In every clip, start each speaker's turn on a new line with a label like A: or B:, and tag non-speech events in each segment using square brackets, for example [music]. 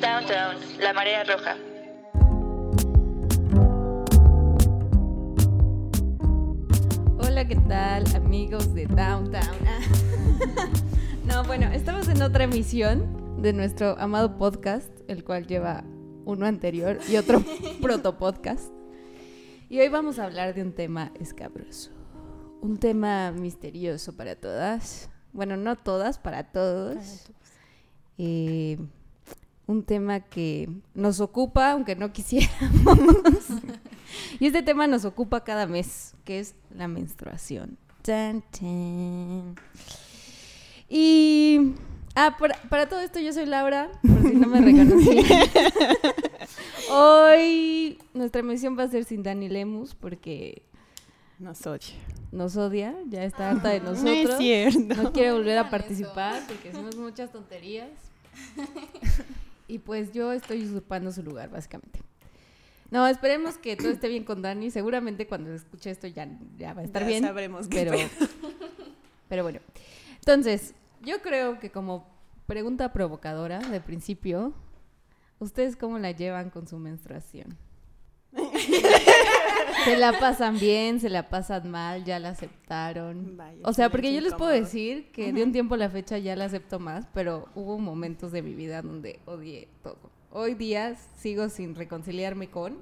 A: Downtown, la marea roja.
B: Hola, ¿qué tal amigos de Downtown? [laughs] no, bueno, estamos en otra emisión de nuestro amado podcast, el cual lleva uno anterior y otro [laughs] proto podcast. Y hoy vamos a hablar de un tema escabroso, un tema misterioso para todas. Bueno, no todas, para todos. Eh, un tema que nos ocupa, aunque no quisiéramos. [laughs] y este tema nos ocupa cada mes, que es la menstruación. Tan, tan. Y ah, para, para todo esto yo soy Laura, por si no me [laughs] reconocí. Hoy nuestra emisión va a ser sin Dani Lemus porque
C: Nos odia.
B: nos odia, ya está harta de
C: No
B: nosotros.
C: es cierto.
B: No quiere volver a participar porque hacemos muchas tonterías. [laughs] Y pues yo estoy usurpando su lugar, básicamente. No, esperemos que todo esté bien con Dani. Seguramente cuando escuche esto ya, ya va a estar
C: Ya
B: bien.
C: sabremos qué
B: pero, [laughs] pero bueno. Entonces, yo creo que como pregunta provocadora de principio, ¿ustedes cómo la llevan con su menstruación? [laughs] ¿Se la pasan bien? ¿Se la pasan mal? ¿Ya la aceptaron?
C: Vaya,
B: O sea, porque yo les puedo decir que de un tiempo a la fecha ya la acepto más, pero hubo momentos de mi vida donde odié todo. Hoy día sigo sin reconciliarme con.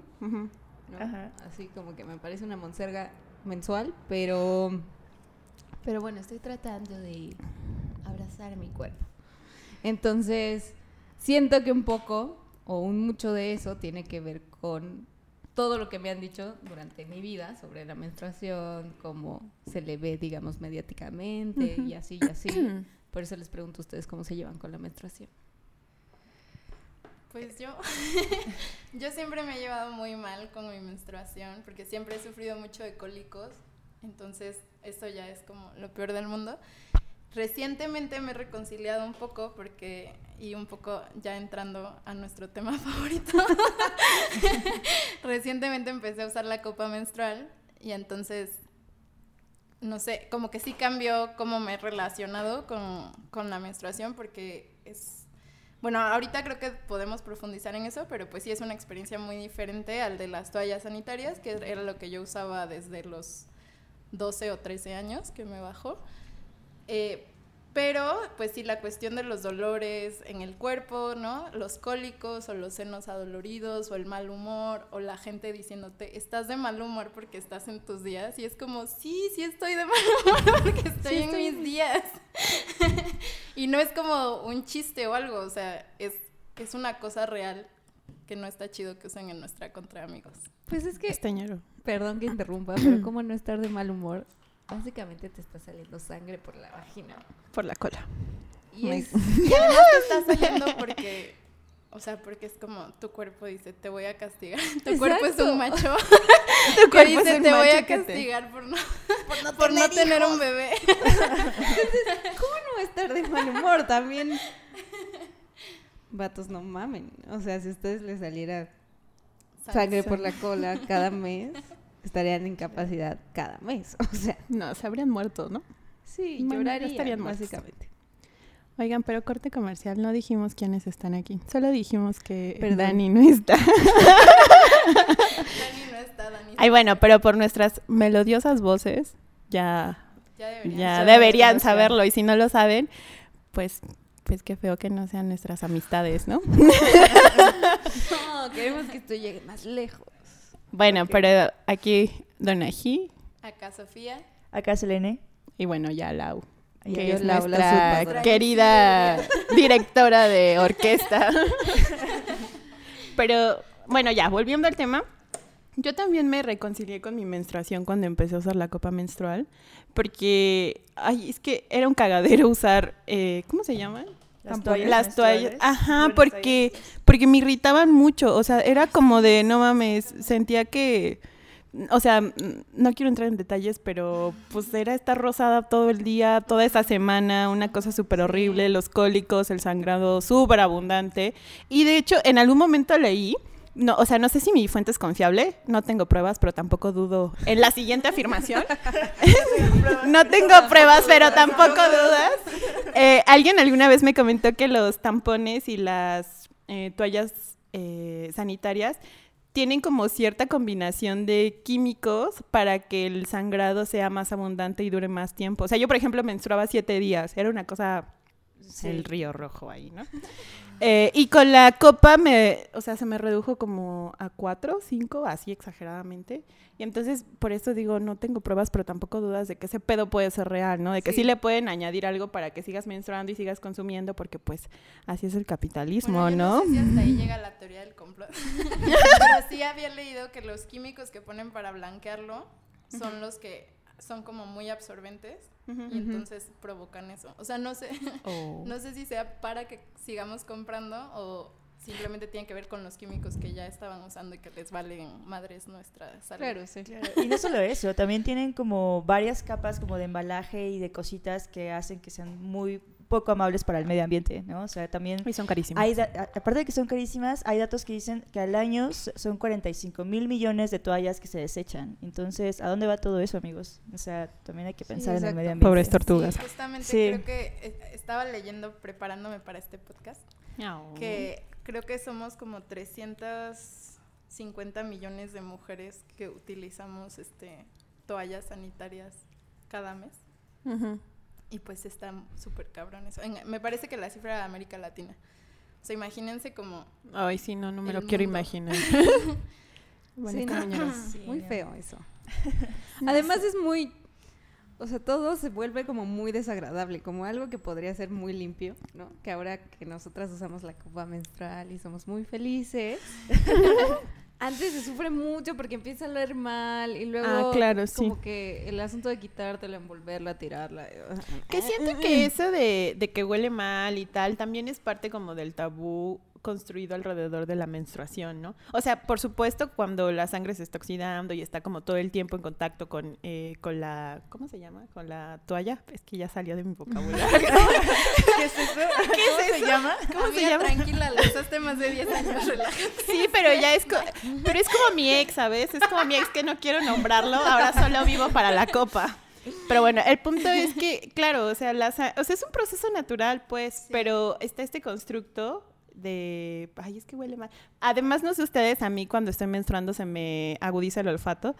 D: Ajá.
B: Así como que me parece una monserga mensual, pero pero bueno, estoy tratando de abrazar mi cuerpo. Entonces, siento que un poco o un mucho de eso tiene que ver con todo lo que me han dicho durante mi vida sobre la menstruación, cómo se le ve, digamos, mediáticamente y así y así. [clears throat] Por eso les pregunto a ustedes cómo se llevan con la menstruación.
D: Pues yo, [laughs] yo siempre me he llevado muy mal con mi menstruación porque siempre he sufrido mucho de cólicos, entonces eso ya es como lo peor del mundo. Recientemente me he reconciliado un poco porque, y un poco ya entrando a nuestro tema [laughs] favorito, [laughs] recientemente empecé a usar la copa menstrual y entonces, no sé, como que sí cambió cómo me he relacionado con, con la menstruación porque es bueno, ahorita creo que podemos profundizar en eso, pero pues sí es una experiencia muy diferente al de las toallas sanitarias, que era lo que yo usaba desde los 12 o 13 años que me bajó. Eh, pero pues sí, la cuestión de los dolores en el cuerpo, ¿no? Los cólicos o los senos adoloridos o el mal humor o la gente diciéndote, estás de mal humor porque estás en tus días. Y es como, sí, sí estoy de mal humor [laughs] porque estoy
B: Sí,
D: en
B: estoy
D: mis días. [laughs] y no es como un chiste o algo, o sea, es, es una cosa real que no está chido que usen en nuestra contra, amigos.
B: Pues es que
C: Estañero.
B: Perdón que interrumpa, pero ¿cómo no estar de mal humor? Básicamente te está saliendo sangre por la vagina.
C: Por la cola.
B: Y es, [laughs]
D: Y además te está saliendo porque, o sea, porque es como tu cuerpo dice, te voy a castigar. [laughs] Tu cuerpo es un macho [laughs]
C: Tu
D: que dice,
C: un
D: te voy a
C: macho que te-
D: castigar por no, por no, tener, un bebé.
B: ¿cómo no va a estar de mal humor? También. Vatos, no mamen. O sea, si a ustedes les saliera sangre por la cola cada mes, estarían en incapacidad cada mes. [laughs] O sea,
C: No, se habrían muerto, ¿no?
B: sí, llorarían,
C: estarían muertos.
B: básicamente.
C: Oigan, pero corte comercial, no dijimos quiénes están aquí. Solo dijimos que
B: Perdón.
C: Dani no está. [laughs]
D: Dani no está, Dani.
C: Ay, bueno, pero por nuestras melodiosas voces, ya,
D: ya deberían
C: ya
D: saber.
C: deberían saberlo. Y si no lo saben, pues, pues qué feo que no sean nuestras amistades, ¿no? [laughs]
B: No, queremos que esto llegue más lejos.
C: Bueno, pero aquí Donají
D: Acá Sofía.
E: Acá Selene.
C: y bueno, ya Lau.
E: Y
C: que es
B: Lau, la
C: nuestra querida [laughs] directora de orquesta. [laughs] Pero bueno, ya, volviendo al tema, yo también me reconcilié con mi menstruación cuando empecé a usar la copa menstrual, porque, ay, es que era un cagadero usar, eh, ¿cómo se llaman?
E: Las toallas
C: Las toallas, ajá, porque, porque me irritaban mucho, o sea, era como de, no mames, sentía que, o sea, no quiero entrar en detalles, pero pues era estar rosada todo el día, toda esa semana, una cosa súper horrible, los cólicos, el sangrado súper abundante, y de hecho, en algún momento leí, no, o sea, no sé si mi fuente es confiable, no tengo pruebas, pero tampoco dudo en la siguiente afirmación. [laughs] no tengo pruebas, pero tampoco dudas. Eh, alguien alguna vez me comentó que los tampones y las eh, toallas eh, sanitarias tienen como cierta combinación de químicos para que el sangrado sea más abundante y dure más tiempo. O sea, yo, por ejemplo, menstruaba siete días. Era una cosa,
A: Sí.
C: el río rojo ahí, ¿no? Eh, y con la copa me, o sea, se me redujo como a cuatro, cinco, así exageradamente. Y entonces, por eso digo, no tengo pruebas, pero tampoco dudas de que ese pedo puede ser real, ¿no? De que sí,
B: Sí.
C: le pueden añadir algo para que sigas menstruando y sigas consumiendo, porque pues así es el capitalismo,
D: Bueno, yo
C: ¿no?
D: sé si hasta ahí llega la teoría del complot. [laughs] Pero sí había leído que los químicos que ponen para blanquearlo son los que son como muy absorbentes y entonces provocan eso. O sea, no sé, [laughs]
C: Oh.
D: no sé si sea para que sigamos comprando o simplemente tiene que ver con los químicos que ya estaban usando y que les valen madres nuestras salud.
B: Claro, sí.
A: Claro, Y no solo eso, también tienen como varias capas como de embalaje y de cositas que hacen que sean muy poco amables para el medio ambiente, ¿no? O sea, también
C: Y son carísimos.
A: hay, aparte de que son carísimas, hay datos que dicen que al año son 45 mil millones de toallas que se desechan. Entonces, ¿a dónde va todo eso, amigos? O sea, también hay que
B: Sí,
A: pensar en el medio ambiente.
C: Pobres tortugas.
D: Sí, justamente
A: Sí.
D: creo que eh, estaba leyendo, preparándome para este podcast,
C: Oh.
D: que creo que somos como 350 millones de mujeres que utilizamos este toallas sanitarias cada mes.
C: Ujú.
D: Y pues está súper cabrón eso. En- me parece que la cifra de América Latina. O sea, imagínense como...
C: Ay, sí, no, no me lo quiero imaginar. [laughs] Bueno,
B: Sí, no.
A: Sí,
B: muy
A: no.
B: feo eso. [laughs] Además es muy, o sea, todo se vuelve como muy desagradable, como algo que podría ser muy limpio, ¿no? Que ahora que nosotras usamos la copa menstrual y somos muy felices, [laughs] antes se sufre mucho porque empieza a oler mal y luego
C: Ah, claro, sí.
B: como que el asunto de quitártela, envolverla, tirarla.
C: Que siento que eso de, de que huele mal y tal también es parte como del tabú construido alrededor de la menstruación, ¿no? O sea, por supuesto, cuando la sangre se está oxidando y está como todo el tiempo en contacto con, eh, con la, ¿cómo se llama? Con la toalla. Es que ya salió de mi vocabulario. [laughs]
A: ¿Qué es eso? ¿Cómo se llama?
C: ¿Cómo se llama?
D: Tranquila, le usaste más de 10 años, [laughs] relájate.
C: Sí, pero ya es, co- pero es como mi ex, ¿sabes? Es como mi ex que no quiero nombrarlo, ahora solo vivo para la copa. Pero bueno, el punto es que, claro, o sea, la o sea, es un proceso natural, pues, pero está este constructo de, ay, es que huele mal. Además, no sé ustedes, a mí cuando estoy menstruando se me agudiza el olfato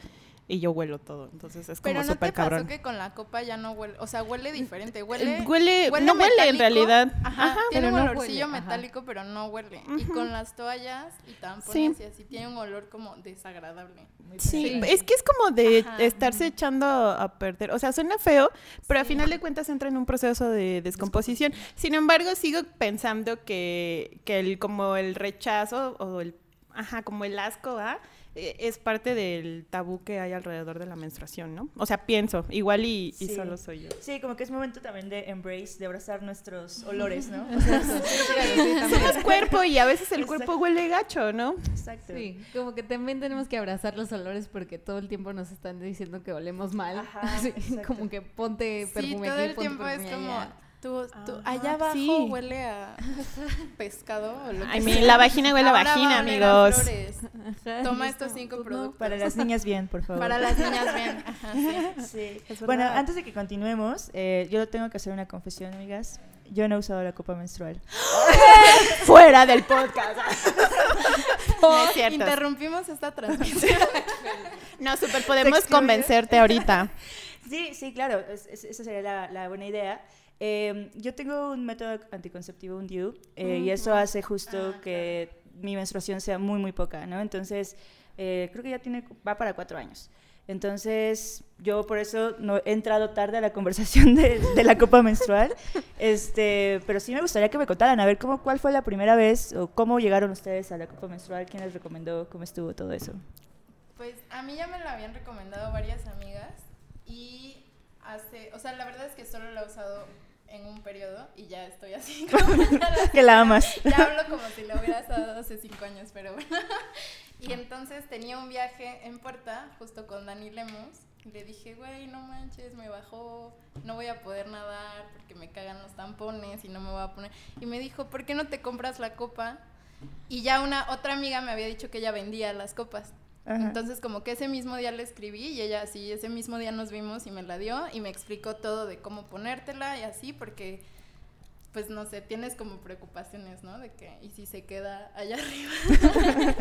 C: y yo huelo todo, entonces es como
D: Pero no
C: súper
D: te pasó
C: cabrón.
D: que con la copa ya no huele, o sea, huele diferente, huele...
C: Eh, huele,
D: huele
C: no huele en realidad.
D: Ajá, tiene
B: pero
D: un
B: no
D: olorcillo
B: huele, ajá.
D: metálico, pero no huele. Y con las toallas y tampones
C: Sí.
D: y así, tiene un olor como desagradable.
A: Muy
C: Sí, es que es como de
D: Ajá.
C: estarse echando a perder. O sea, suena feo, pero a final de cuentas entra en un proceso de descomposición. Sin embargo, sigo pensando que, que el, como el rechazo o el, ajá, como el asco, ¿va? Eh, es parte del tabú que hay alrededor de la menstruación, ¿no? O sea, pienso, igual y, y
A: Sí.
C: solo soy yo.
A: Sí, como que es momento también de embrace, de abrazar nuestros olores, ¿no? [laughs] O sea,
C: Somos cuerpo y a veces el
A: Exacto.
C: cuerpo huele gacho, ¿no?
A: Exacto.
B: Sí, como que también tenemos que abrazar los olores porque todo el tiempo nos están diciendo que olemos mal.
A: Ajá, [laughs]
B: Así, como que ponte
D: Sí,
B: perfume
D: todo
B: aquí,
D: el
B: ponte
D: tiempo es como,
B: allá.
D: Tú, tú-
C: Ajá,
D: allá abajo
C: sí.
D: huele a [laughs] pescado o lo que sea.
C: la vagina huele a
D: Ahora
C: vagina,
D: a oler a
C: amigos.
D: Toma estos cinco productos.
A: Para las niñas bien, por favor.
D: Para las niñas bien. [laughs] Ajá, sí.
A: Bueno, antes de que continuemos, eh, yo tengo que hacer una confesión, amigas. Yo no he usado la copa menstrual. [laughs]
C: Fuera del podcast. No es cierto.
D: Interrumpimos esta transmisión.
C: No, súper podemos convencerte ahorita.
A: Sí, sí, claro, es- es- esa sería la, la buena idea. Eh, yo tengo un método anticonceptivo, un DIU, eh, y eso hace justo
D: Ah,
A: que mi menstruación sea muy, muy poca, ¿no? Entonces, eh, creo que ya tiene, va para cuatro años. Entonces, yo por eso no he entrado tarde a la [laughs] conversación de, de la copa menstrual, este, pero sí me gustaría que me contaran, a ver, cómo, ¿cuál fue la primera vez o cómo llegaron ustedes a la copa menstrual? ¿Quién les recomendó? ¿Cómo estuvo todo eso?
D: Pues a mí ya me la habían recomendado varias amigas y hace, o sea, la verdad es que solo la he usado en un periodo y ya estoy así [laughs] como
A: Que la amas. [laughs]
D: Ya hablo como si la hubiera usado hace cinco años, pero bueno. Y entonces tenía un viaje en Puerta, justo con Dani Lemus, y le dije, güey, no manches, me bajó, no voy a poder nadar porque me cagan los tampones y no me voy a poner. Y me dijo, ¿por qué no te compras la copa? Y ya una otra amiga me había dicho que ella vendía las copas.
A: Ajá.
D: Entonces como que ese mismo día le escribí y ella así, ese mismo día nos vimos y me la dio y me explicó todo de cómo ponértela y así porque pues no sé, tienes como preocupaciones, ¿no? De que, ¿y si se queda allá arriba?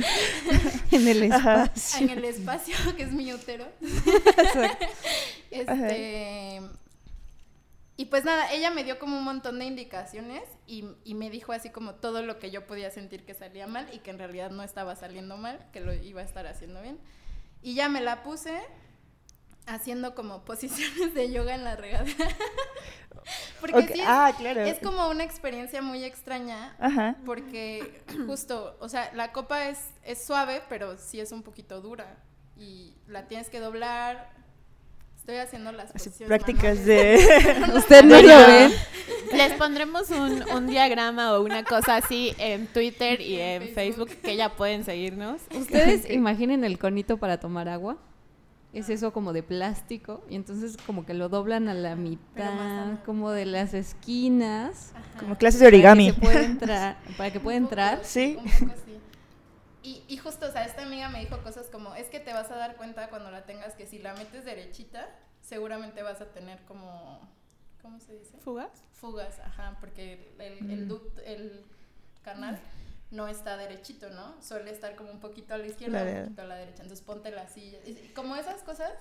D: [laughs]
B: en el
A: Ajá.
B: espacio.
D: en el espacio, que es mi útero. [laughs] este. Y pues nada, ella me dio como un montón de indicaciones y, y me dijo así como todo lo que yo podía sentir que salía mal y que en realidad no estaba saliendo mal, que lo iba a estar haciendo bien. Y ya me la puse haciendo como [laughs] posiciones de yoga en la regadera. [laughs] Porque
A: Ok,
D: sí es,
A: Ah, claro.
D: es como una experiencia muy extraña
A: Ajá.
D: porque [clears throat] justo, o sea, la copa es, es suave, pero sí es un poquito dura. Y la tienes que doblar. Estoy haciendo las
A: prácticas
D: manuales.
A: de... [laughs]
B: Usted no lo ve.
C: Les pondremos un, un diagrama o una cosa así en Twitter y
D: En Facebook.
C: Que ya pueden seguirnos.
B: Ustedes [laughs] imaginen el conito para tomar agua. Es eso como de plástico y entonces como que lo doblan a la mitad, como de las esquinas.
D: Ajá.
A: Como clases de origami.
B: Para que pueda entrar, para que pueda entrar.
A: Sí.
D: Un poco sí. Y, y justo, o sea, esta amiga me dijo cosas como, es que te vas a dar cuenta cuando la tengas que si la metes derechita, seguramente vas a tener como, ¿cómo se dice?
C: ¿Fugas?
D: Fugas, ajá, porque el, el, duct- el canal no está derechito, ¿no? Suele estar como un poquito a la izquierda,
A: Claro.
D: un poquito a la derecha. Entonces ponte la silla. Y Como esas cosas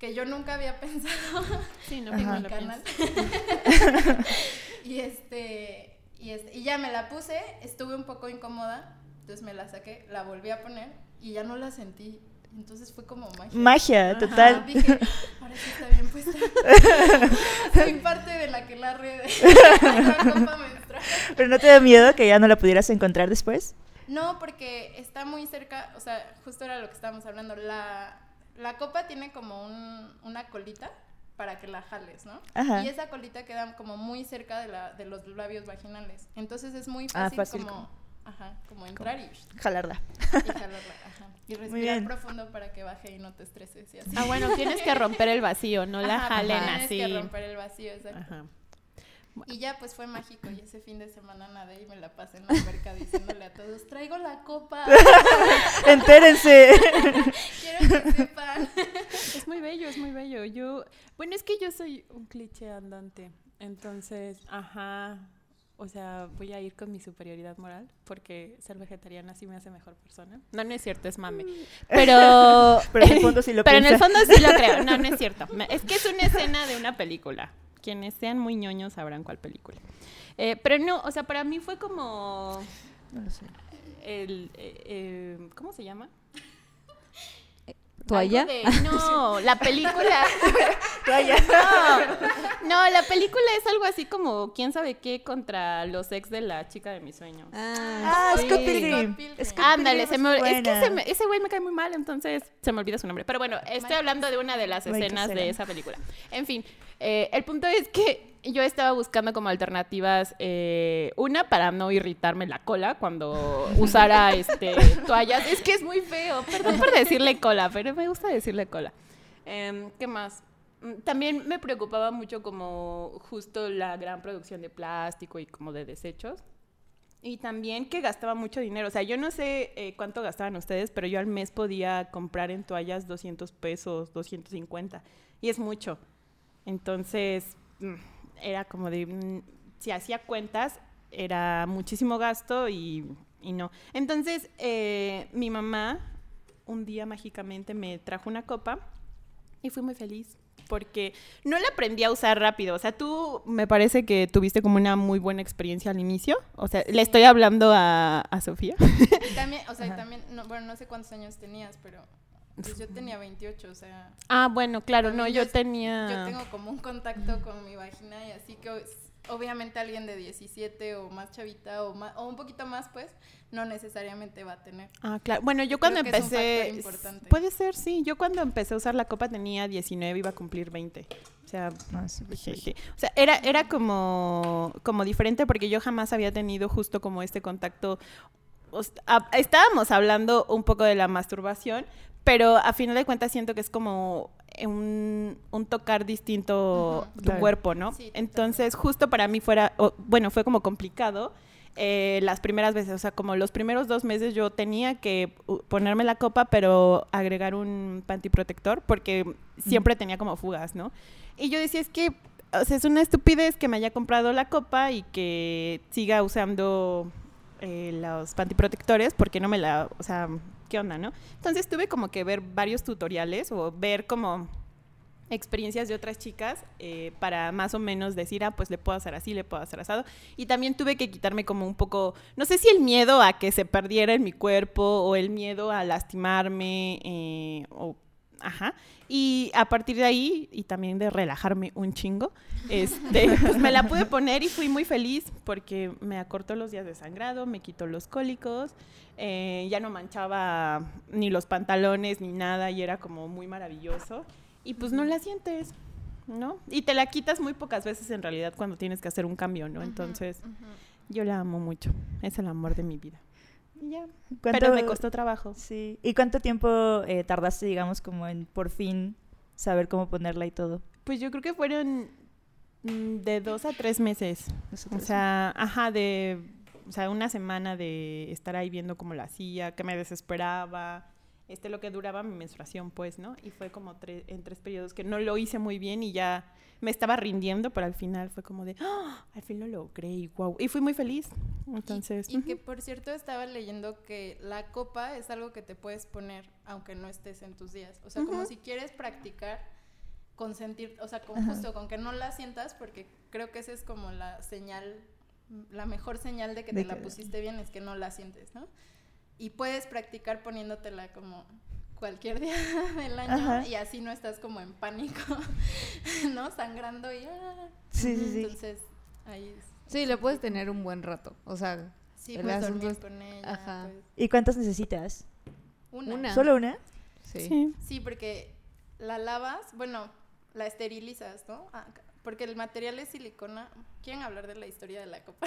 D: que yo nunca había [laughs] pensado
C: Sí, no,
D: en mi
C: lo
D: canal. [laughs] y este, y este, y ya me la puse, estuve un poco incómoda, entonces me la saqué, la volví a poner y ya no la sentí. Entonces fue como magia.
A: Magia,
D: Ajá,
A: total.
D: Dije, ahora sí está bien puesta. [laughs] Soy parte de la que la red [laughs] la copa menstrual.
A: ¿Pero no te da miedo que ya no la pudieras encontrar después?
D: No, porque está muy cerca, o sea, justo era lo que estábamos hablando. La, la copa tiene como un- una colita para que la jales, ¿no?
A: Ajá.
D: Y esa colita queda como muy cerca de, la, de los labios vaginales. Entonces es muy
A: Ah,
D: fácil,
A: fácil
D: como, ajá, como entrar y, [laughs]
A: Jalarla.
D: y jalarla. Ajá. Y
A: Muy
D: respirar
A: bien.
D: profundo para que baje y no te estreses y así.
C: Ah, bueno, tienes que romper el vacío, no la
D: Ajá,
C: jalen
D: tienes
C: así.
D: que romper el vacío, exacto.
C: Ajá.
D: Y ya pues fue mágico y ese fin de semana nadé y me la pasé en la alberca diciéndole a todos, traigo la copa, [laughs]
A: Entérense. [laughs]
D: quiero que sepan.
C: Es muy bello, es muy bello. Yo, bueno, es que yo soy un cliché andante. Entonces, ajá. O sea, voy a ir con mi superioridad moral porque ser vegetariana sí me hace mejor persona. No, no es cierto, es mame. Pero, [laughs]
A: Pero en el fondo sí lo
C: pero en el fondo sí lo creo. No, no es cierto. [laughs] Es que es una escena de una película. Quienes sean muy ñoños sabrán cuál película. Eh, pero no, o sea, para mí fue como
A: No lo sé.
C: el, eh, eh, ¿cómo se llama?
B: ¿Toalla?
C: De- no, [laughs] la película. [laughs]
A: Toalla.
C: No, no, la película es algo así como quién sabe qué contra los ex de la chica de mis sueños.
A: Ah,
B: sí.
A: Scott Pilgrim.
C: Ándale,
A: Pilgrim
C: se me, es que
A: buena.
C: se me- ese güey me cae muy mal, entonces se me olvida su nombre. Pero bueno, estoy hablando de una de las escenas de esa película. En fin, eh, el punto es que yo estaba buscando como alternativas, eh, una para no irritarme la cola cuando usara [laughs] este, toallas. Es que es muy feo, perdón por decirle cola, pero me gusta decirle cola. Em, ¿Qué más? Mm, También me preocupaba mucho como justo la gran producción de plástico y como de desechos. Y también que gastaba mucho dinero. O sea, yo no sé eh, cuánto gastaban ustedes, pero yo al mes podía comprar en toallas 200 pesos, 250. Y es mucho. Entonces, mm, era como de, mm, si hacía cuentas, era muchísimo gasto y, y no. Entonces, eh, mi mamá un día mágicamente me trajo una copa y fui muy feliz. Porque no la aprendí a usar rápido. O sea, tú me parece que tuviste como una muy buena experiencia al inicio. O sea, le estoy hablando a, a Sofía.
D: Y también, o sea, también, no, bueno, no sé cuántos años tenías, pero pues yo tenía 28, o sea,
C: Ah, bueno, claro, no, yo
D: yo-
C: tenía...
D: yo tengo como un contacto con mi vagina y así que es- obviamente alguien de 17 o más chavita o, más, o un poquito más, pues, no necesariamente va a tener.
C: Ah, claro. Bueno, yo cuando
D: Creo que es un
C: empecé... Puede ser, sí. Yo cuando empecé a usar la copa tenía 19, iba a cumplir 20. O sea,
A: sí, pues, sí.
C: O sea, era, era como, como diferente porque yo jamás había tenido justo como este contacto. O estábamos hablando un poco de la masturbación, pero a final de cuentas siento que es como un, un tocar distinto
D: Ujú.
C: tu
A: Claro.
C: cuerpo, ¿no?
D: Sí.
C: Entonces, justo para mí fuera, bueno, fue como complicado. eh, las primeras veces, o sea, como los primeros dos meses yo tenía que uh, ponerme la copa, pero agregar un panty protector porque siempre tenía como fugas, ¿no? Y yo decía, es que, o sea, es una estupidez que me haya comprado la copa y que siga usando eh, los pantiprotectores porque no me la, o sea, ¿qué onda, no? Entonces tuve como que ver varios tutoriales o ver como experiencias de otras chicas eh, para más o menos decir, ah, pues le puedo hacer así, le puedo hacer asado. Y también tuve que quitarme como un poco, no sé si el miedo a que se perdiera en mi cuerpo o el miedo a lastimarme eh, o Ajá. Y a partir de ahí, y también de relajarme un chingo, este, [laughs] pues me la pude poner y fui muy feliz porque me acortó los días de sangrado, me quitó los cólicos, eh, ya no manchaba ni los pantalones ni nada y era como muy maravilloso. Y pues no la sientes, ¿no? Y te la quitas muy pocas veces en realidad cuando tienes que hacer un cambio, ¿no? Entonces, yo la amo mucho, es el amor de mi vida. Y ya. Pero me costó trabajo.
A: Sí. ¿Y cuánto tiempo eh, tardaste, digamos, como en por fin saber cómo ponerla y todo?
C: Pues yo creo que fueron mm, de dos a tres meses. O sea, ajá, de o sea, una semana de estar ahí viendo cómo la hacía, que me desesperaba, este lo que duraba mi menstruación, pues, ¿no? Y fue como en tres periodos que no lo hice muy bien y ya me estaba rindiendo, pero al final fue como de, ¡Ah! al fin lo logré y wow. Y fui muy feliz. Entonces.
D: Y, que por cierto estaba leyendo que la copa es algo que te puedes poner aunque no estés en tus días. O sea, como si quieres practicar consentir, o sea, con justo con que no la sientas, porque creo que esa es como la señal, la mejor señal de que te la pusiste bien es que no la sientes, ¿no? Y puedes practicar poniéndotela como cualquier [laughs] día del año y así no estás como en pánico, [laughs] ¿no? Sangrando y... Ah.
A: Sí, sí,
D: sí. Entonces, ahí
B: Sí, le puedes tener un buen rato, o sea...
D: Sí, puedes dormir con ella.
A: Ajá. Pues. ¿Y cuántas necesitas?
D: Una.
A: ¿Solo una?
D: Sí. Sí, porque la lavas, bueno, la esterilizas, ¿no? Porque el material es silicona. ¿Quieren hablar de la historia de la copa?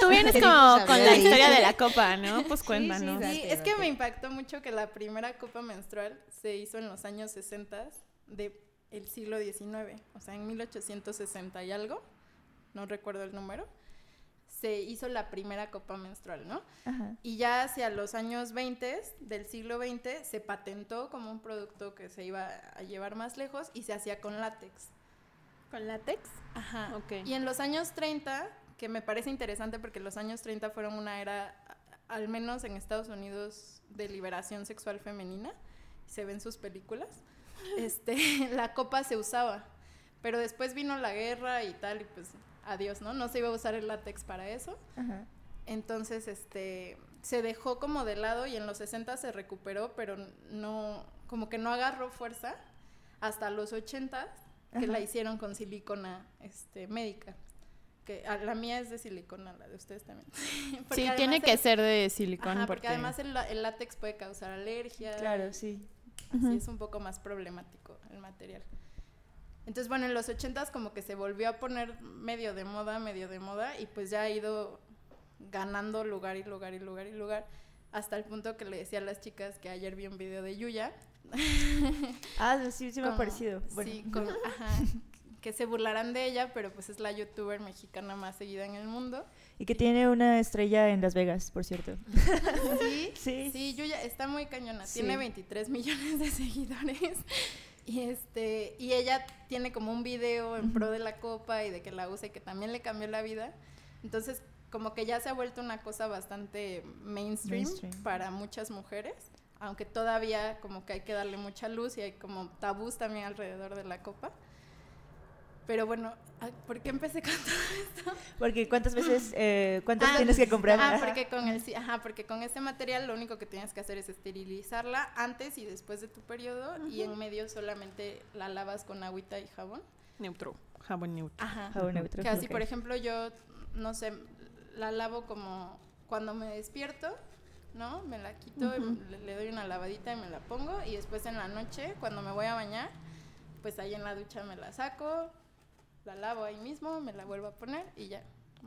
C: Tú vienes como con la historia de la [laughs] copa, ¿no? Pues cuéntanos.
D: Sí, sí, es que me impactó mucho que la primera copa menstrual se hizo en los años 60 del el siglo XIX, o sea, en 1860 y algo, no recuerdo el número, se hizo la primera copa menstrual, ¿no? Ajá. Y ya hacia los años 20 del siglo XX se patentó como un producto que se iba a llevar más lejos y se hacía con látex.
C: ¿Con látex?
D: Ajá. Ok. Y en los años 30, que me parece interesante porque los años 30 fueron una era, al menos en Estados Unidos, de liberación sexual femenina, se ven sus películas, [laughs] este, [laughs] la copa se usaba. Pero después vino la guerra y tal, y pues adiós, ¿no? No se iba a usar el látex para eso. Ajá. Entonces, este, se dejó como de lado y en los 60 se recuperó, pero no, como que no agarró fuerza hasta los 80 que la hicieron con silicona este, médica. Que la mía es de silicona, la de ustedes también. [laughs]
C: sí, tiene que ser de silicona.
D: porque... además el, látex puede causar alergia.
A: Claro, sí.
D: Así es un poco más problemático el material. Entonces, bueno, en los ochentas como que se volvió a poner medio de moda, medio de moda, y pues ya ha ido ganando lugar y lugar y lugar y lugar, hasta el punto que le decía a las chicas que ayer vi un video de Yuya, [laughs]
A: ah, sí, sí me ha parecido.
D: Sí, que se burlarán de ella, pero pues es la youtuber mexicana más seguida en el mundo.
A: Y que tiene una estrella en Las Vegas, por cierto. [laughs]
D: Sí, sí, sí Yuya está muy cañona, tiene 23 millones de seguidores. Y este, y ella tiene como un video en pro de la copa y de que la usa y que también le cambió la vida. Entonces, como que ya se ha vuelto una cosa bastante mainstream. para muchas mujeres aunque todavía como que hay que darle mucha luz y hay como tabús también alrededor de la copa. Pero bueno, ¿por qué empecé con todo esto?
A: Porque cuántas veces, [laughs] eh, cuántas ah, tienes que comprar.
D: Ah, porque con el, ajá, porque con ese material lo único que tienes que hacer es esterilizarla antes y después de tu periodo y en medio solamente la lavas con agüita y jabón.
C: Neutro, jabón neutro.
D: Ajá. Jabón neutro. Que así, por ejemplo, yo, no sé, la lavo como cuando me despierto ¿no? Me la quito, le, doy una lavadita y me la pongo y después en la noche, cuando me voy a bañar, pues ahí en la ducha me la saco, la lavo ahí mismo, me la vuelvo a poner y ya.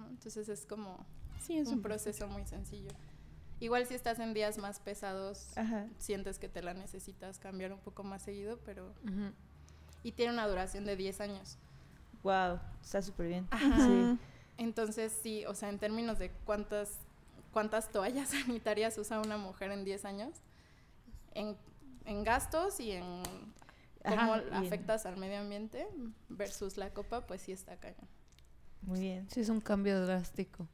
D: Entonces es como sí, es un, proceso, muy sencillo. Igual si estás en días más pesados, sientes que te la necesitas cambiar un poco más seguido, pero... Y tiene una duración de 10 años.
A: Wow, está súper bien.
D: Entonces sí, o sea, en términos de cuántas cuántas toallas [laughs] sanitarias usa una mujer en 10 años, en, gastos y en... cómo
A: Ajá,
D: afectas al medio ambiente versus la copa, pues sí está cañón.
A: Muy bien.
B: Sí, es un cambio drástico.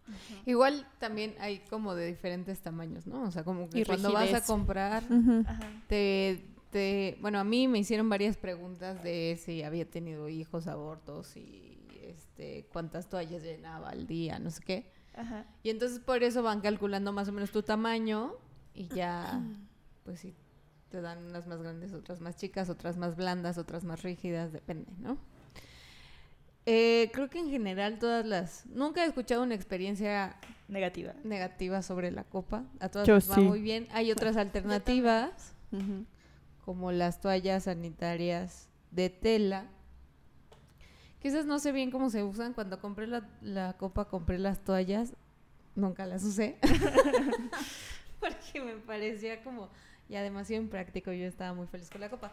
B: Igual también hay como de diferentes tamaños, ¿no? O sea, como que
C: Y
B: cuando vas a comprar, te, te... Bueno, a mí me hicieron varias preguntas de si había tenido hijos, abortos y este, cuántas toallas llenaba al día, no sé qué.
A: Ajá.
B: Y entonces por eso van calculando más o menos tu tamaño y ya, [clears throat] pues sí, te dan unas más grandes, otras más chicas, otras más blandas, otras más rígidas, depende, ¿no? Eh, creo que en general todas las... Nunca he escuchado una experiencia
A: Negativa.
B: negativa sobre la copa. A todas
C: Yo
B: les va
C: sí.
B: muy bien. Hay otras alternativas, como las toallas sanitarias de tela. Esas no sé bien cómo se usan. Cuando compré la, la copa, compré las toallas. Nunca las usé. [laughs] Porque me parecía como ya demasiado impráctico. Yo estaba muy feliz con la copa.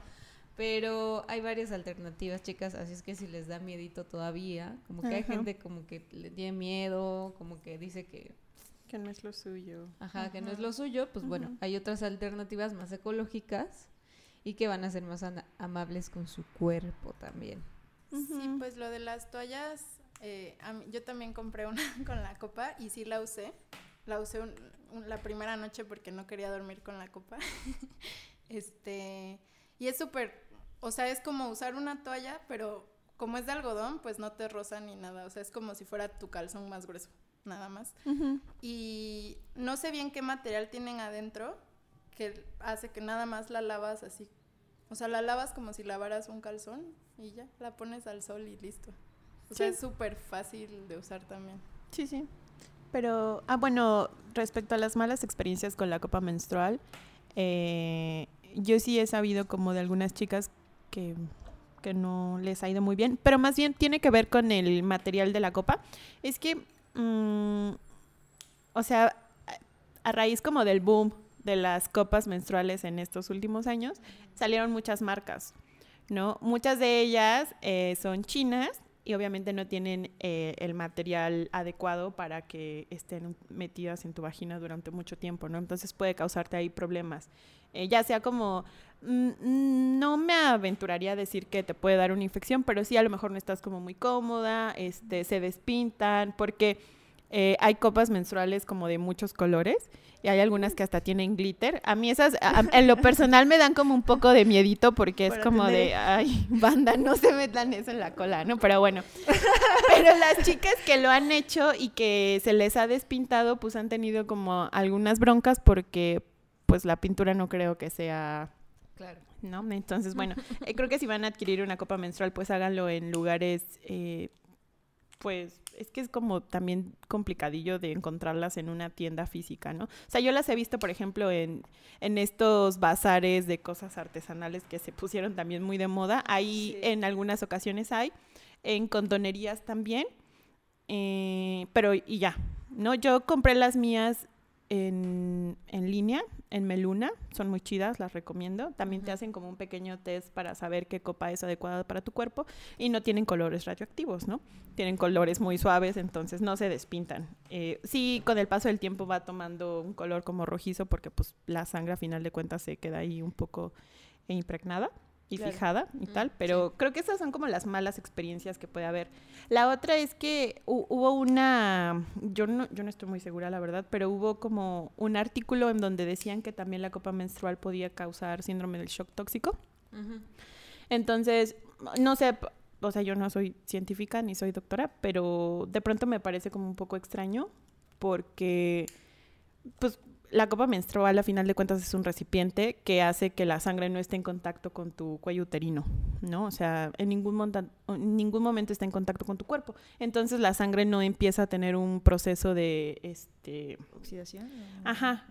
B: Pero hay varias alternativas, chicas, así es que si les da miedito todavía, como que hay gente como que le tiene miedo, como que dice que
C: Que no es lo suyo.
B: Ajá, que no es lo suyo, pues bueno, hay otras alternativas más ecológicas y que van a ser más amables con su cuerpo también.
D: Sí, pues lo de las toallas, eh, a mí- yo también compré una [laughs] con la copa y sí la usé. La usé un- un- la primera noche porque no quería dormir con la copa. [laughs] este, y es súper, o sea, es como usar una toalla, pero como es de algodón, pues no te roza ni nada. O sea, es como si fuera tu calzón más grueso, nada más. Y no sé bien qué material tienen adentro que hace que nada más la lavas así. O sea, la lavas como si lavaras un calzón y ya, la pones al sol y listo. O sea,
C: Sí.
D: es súper fácil de usar también.
C: Sí, sí. Pero, ah, bueno, respecto a las malas experiencias con la copa menstrual, eh, yo sí he sabido como de algunas chicas que, que no les ha ido muy bien, pero más bien tiene que ver con el material de la copa. Es que, mm, o sea, a- a raíz como del boom de las copas menstruales en estos últimos años, salieron muchas marcas, ¿no? Muchas de ellas eh, son chinas y obviamente no tienen eh, el material adecuado para que estén metidas en tu vagina durante mucho tiempo, ¿no? Entonces puede causarte ahí problemas. Eh, ya sea como, mm, no me aventuraría a decir que te puede dar una infección, pero sí a lo mejor no estás como muy cómoda, este, se despintan, porque eh, hay copas menstruales como de muchos colores y hay algunas que hasta tienen glitter. A mí esas, a- en lo personal me dan como un poco de miedito porque es
A: Para
C: como
A: tener-
C: de, ay, banda, no se metan eso en la cola, ¿no? Pero bueno. Pero las chicas que lo han hecho y que se les ha despintado, pues han tenido como algunas broncas porque pues la pintura no creo que sea
B: Claro.
C: ¿no? Entonces, bueno, eh, creo que si van a adquirir una copa menstrual, pues háganlo en lugares, eh, pues es que es como también complicadillo de encontrarlas en una tienda física, ¿no? O sea, yo las he visto, por ejemplo, en, en estos bazares de cosas artesanales que se pusieron también muy de moda. Ahí
A: Sí.
C: en algunas ocasiones hay, en condonerías también, eh, pero y ya, ¿no? Yo compré las mías en, en línea, en Meluna, son muy chidas, las recomiendo. También te hacen como un pequeño test para saber qué copa es adecuada para tu cuerpo y no tienen colores radioactivos, ¿no? Tienen colores muy suaves, entonces no se despintan. Eh, sí, con el paso del tiempo va tomando un color como rojizo porque pues la sangre a final de cuentas se queda ahí un poco impregnada y
A: Claro.
C: fijada y
B: Mm,
C: tal, pero creo que esas son como las malas experiencias que puede haber. La otra es que hu- hubo una, yo no, yo no estoy muy segura la verdad, pero hubo como un artículo en donde decían que también la copa menstrual podía causar síndrome del shock tóxico.
B: Ujú.
C: Entonces, no sé, o sea, yo no soy científica ni soy doctora, pero de pronto me parece como un poco extraño porque, pues, la copa menstrual a final de cuentas es un recipiente que hace que la sangre no esté en contacto con tu cuello uterino, ¿no? O sea, en ningún, monta- en ningún momento está en contacto con tu cuerpo. Entonces la sangre no empieza a tener un proceso de, este,
A: Oxidación.
C: Ajá.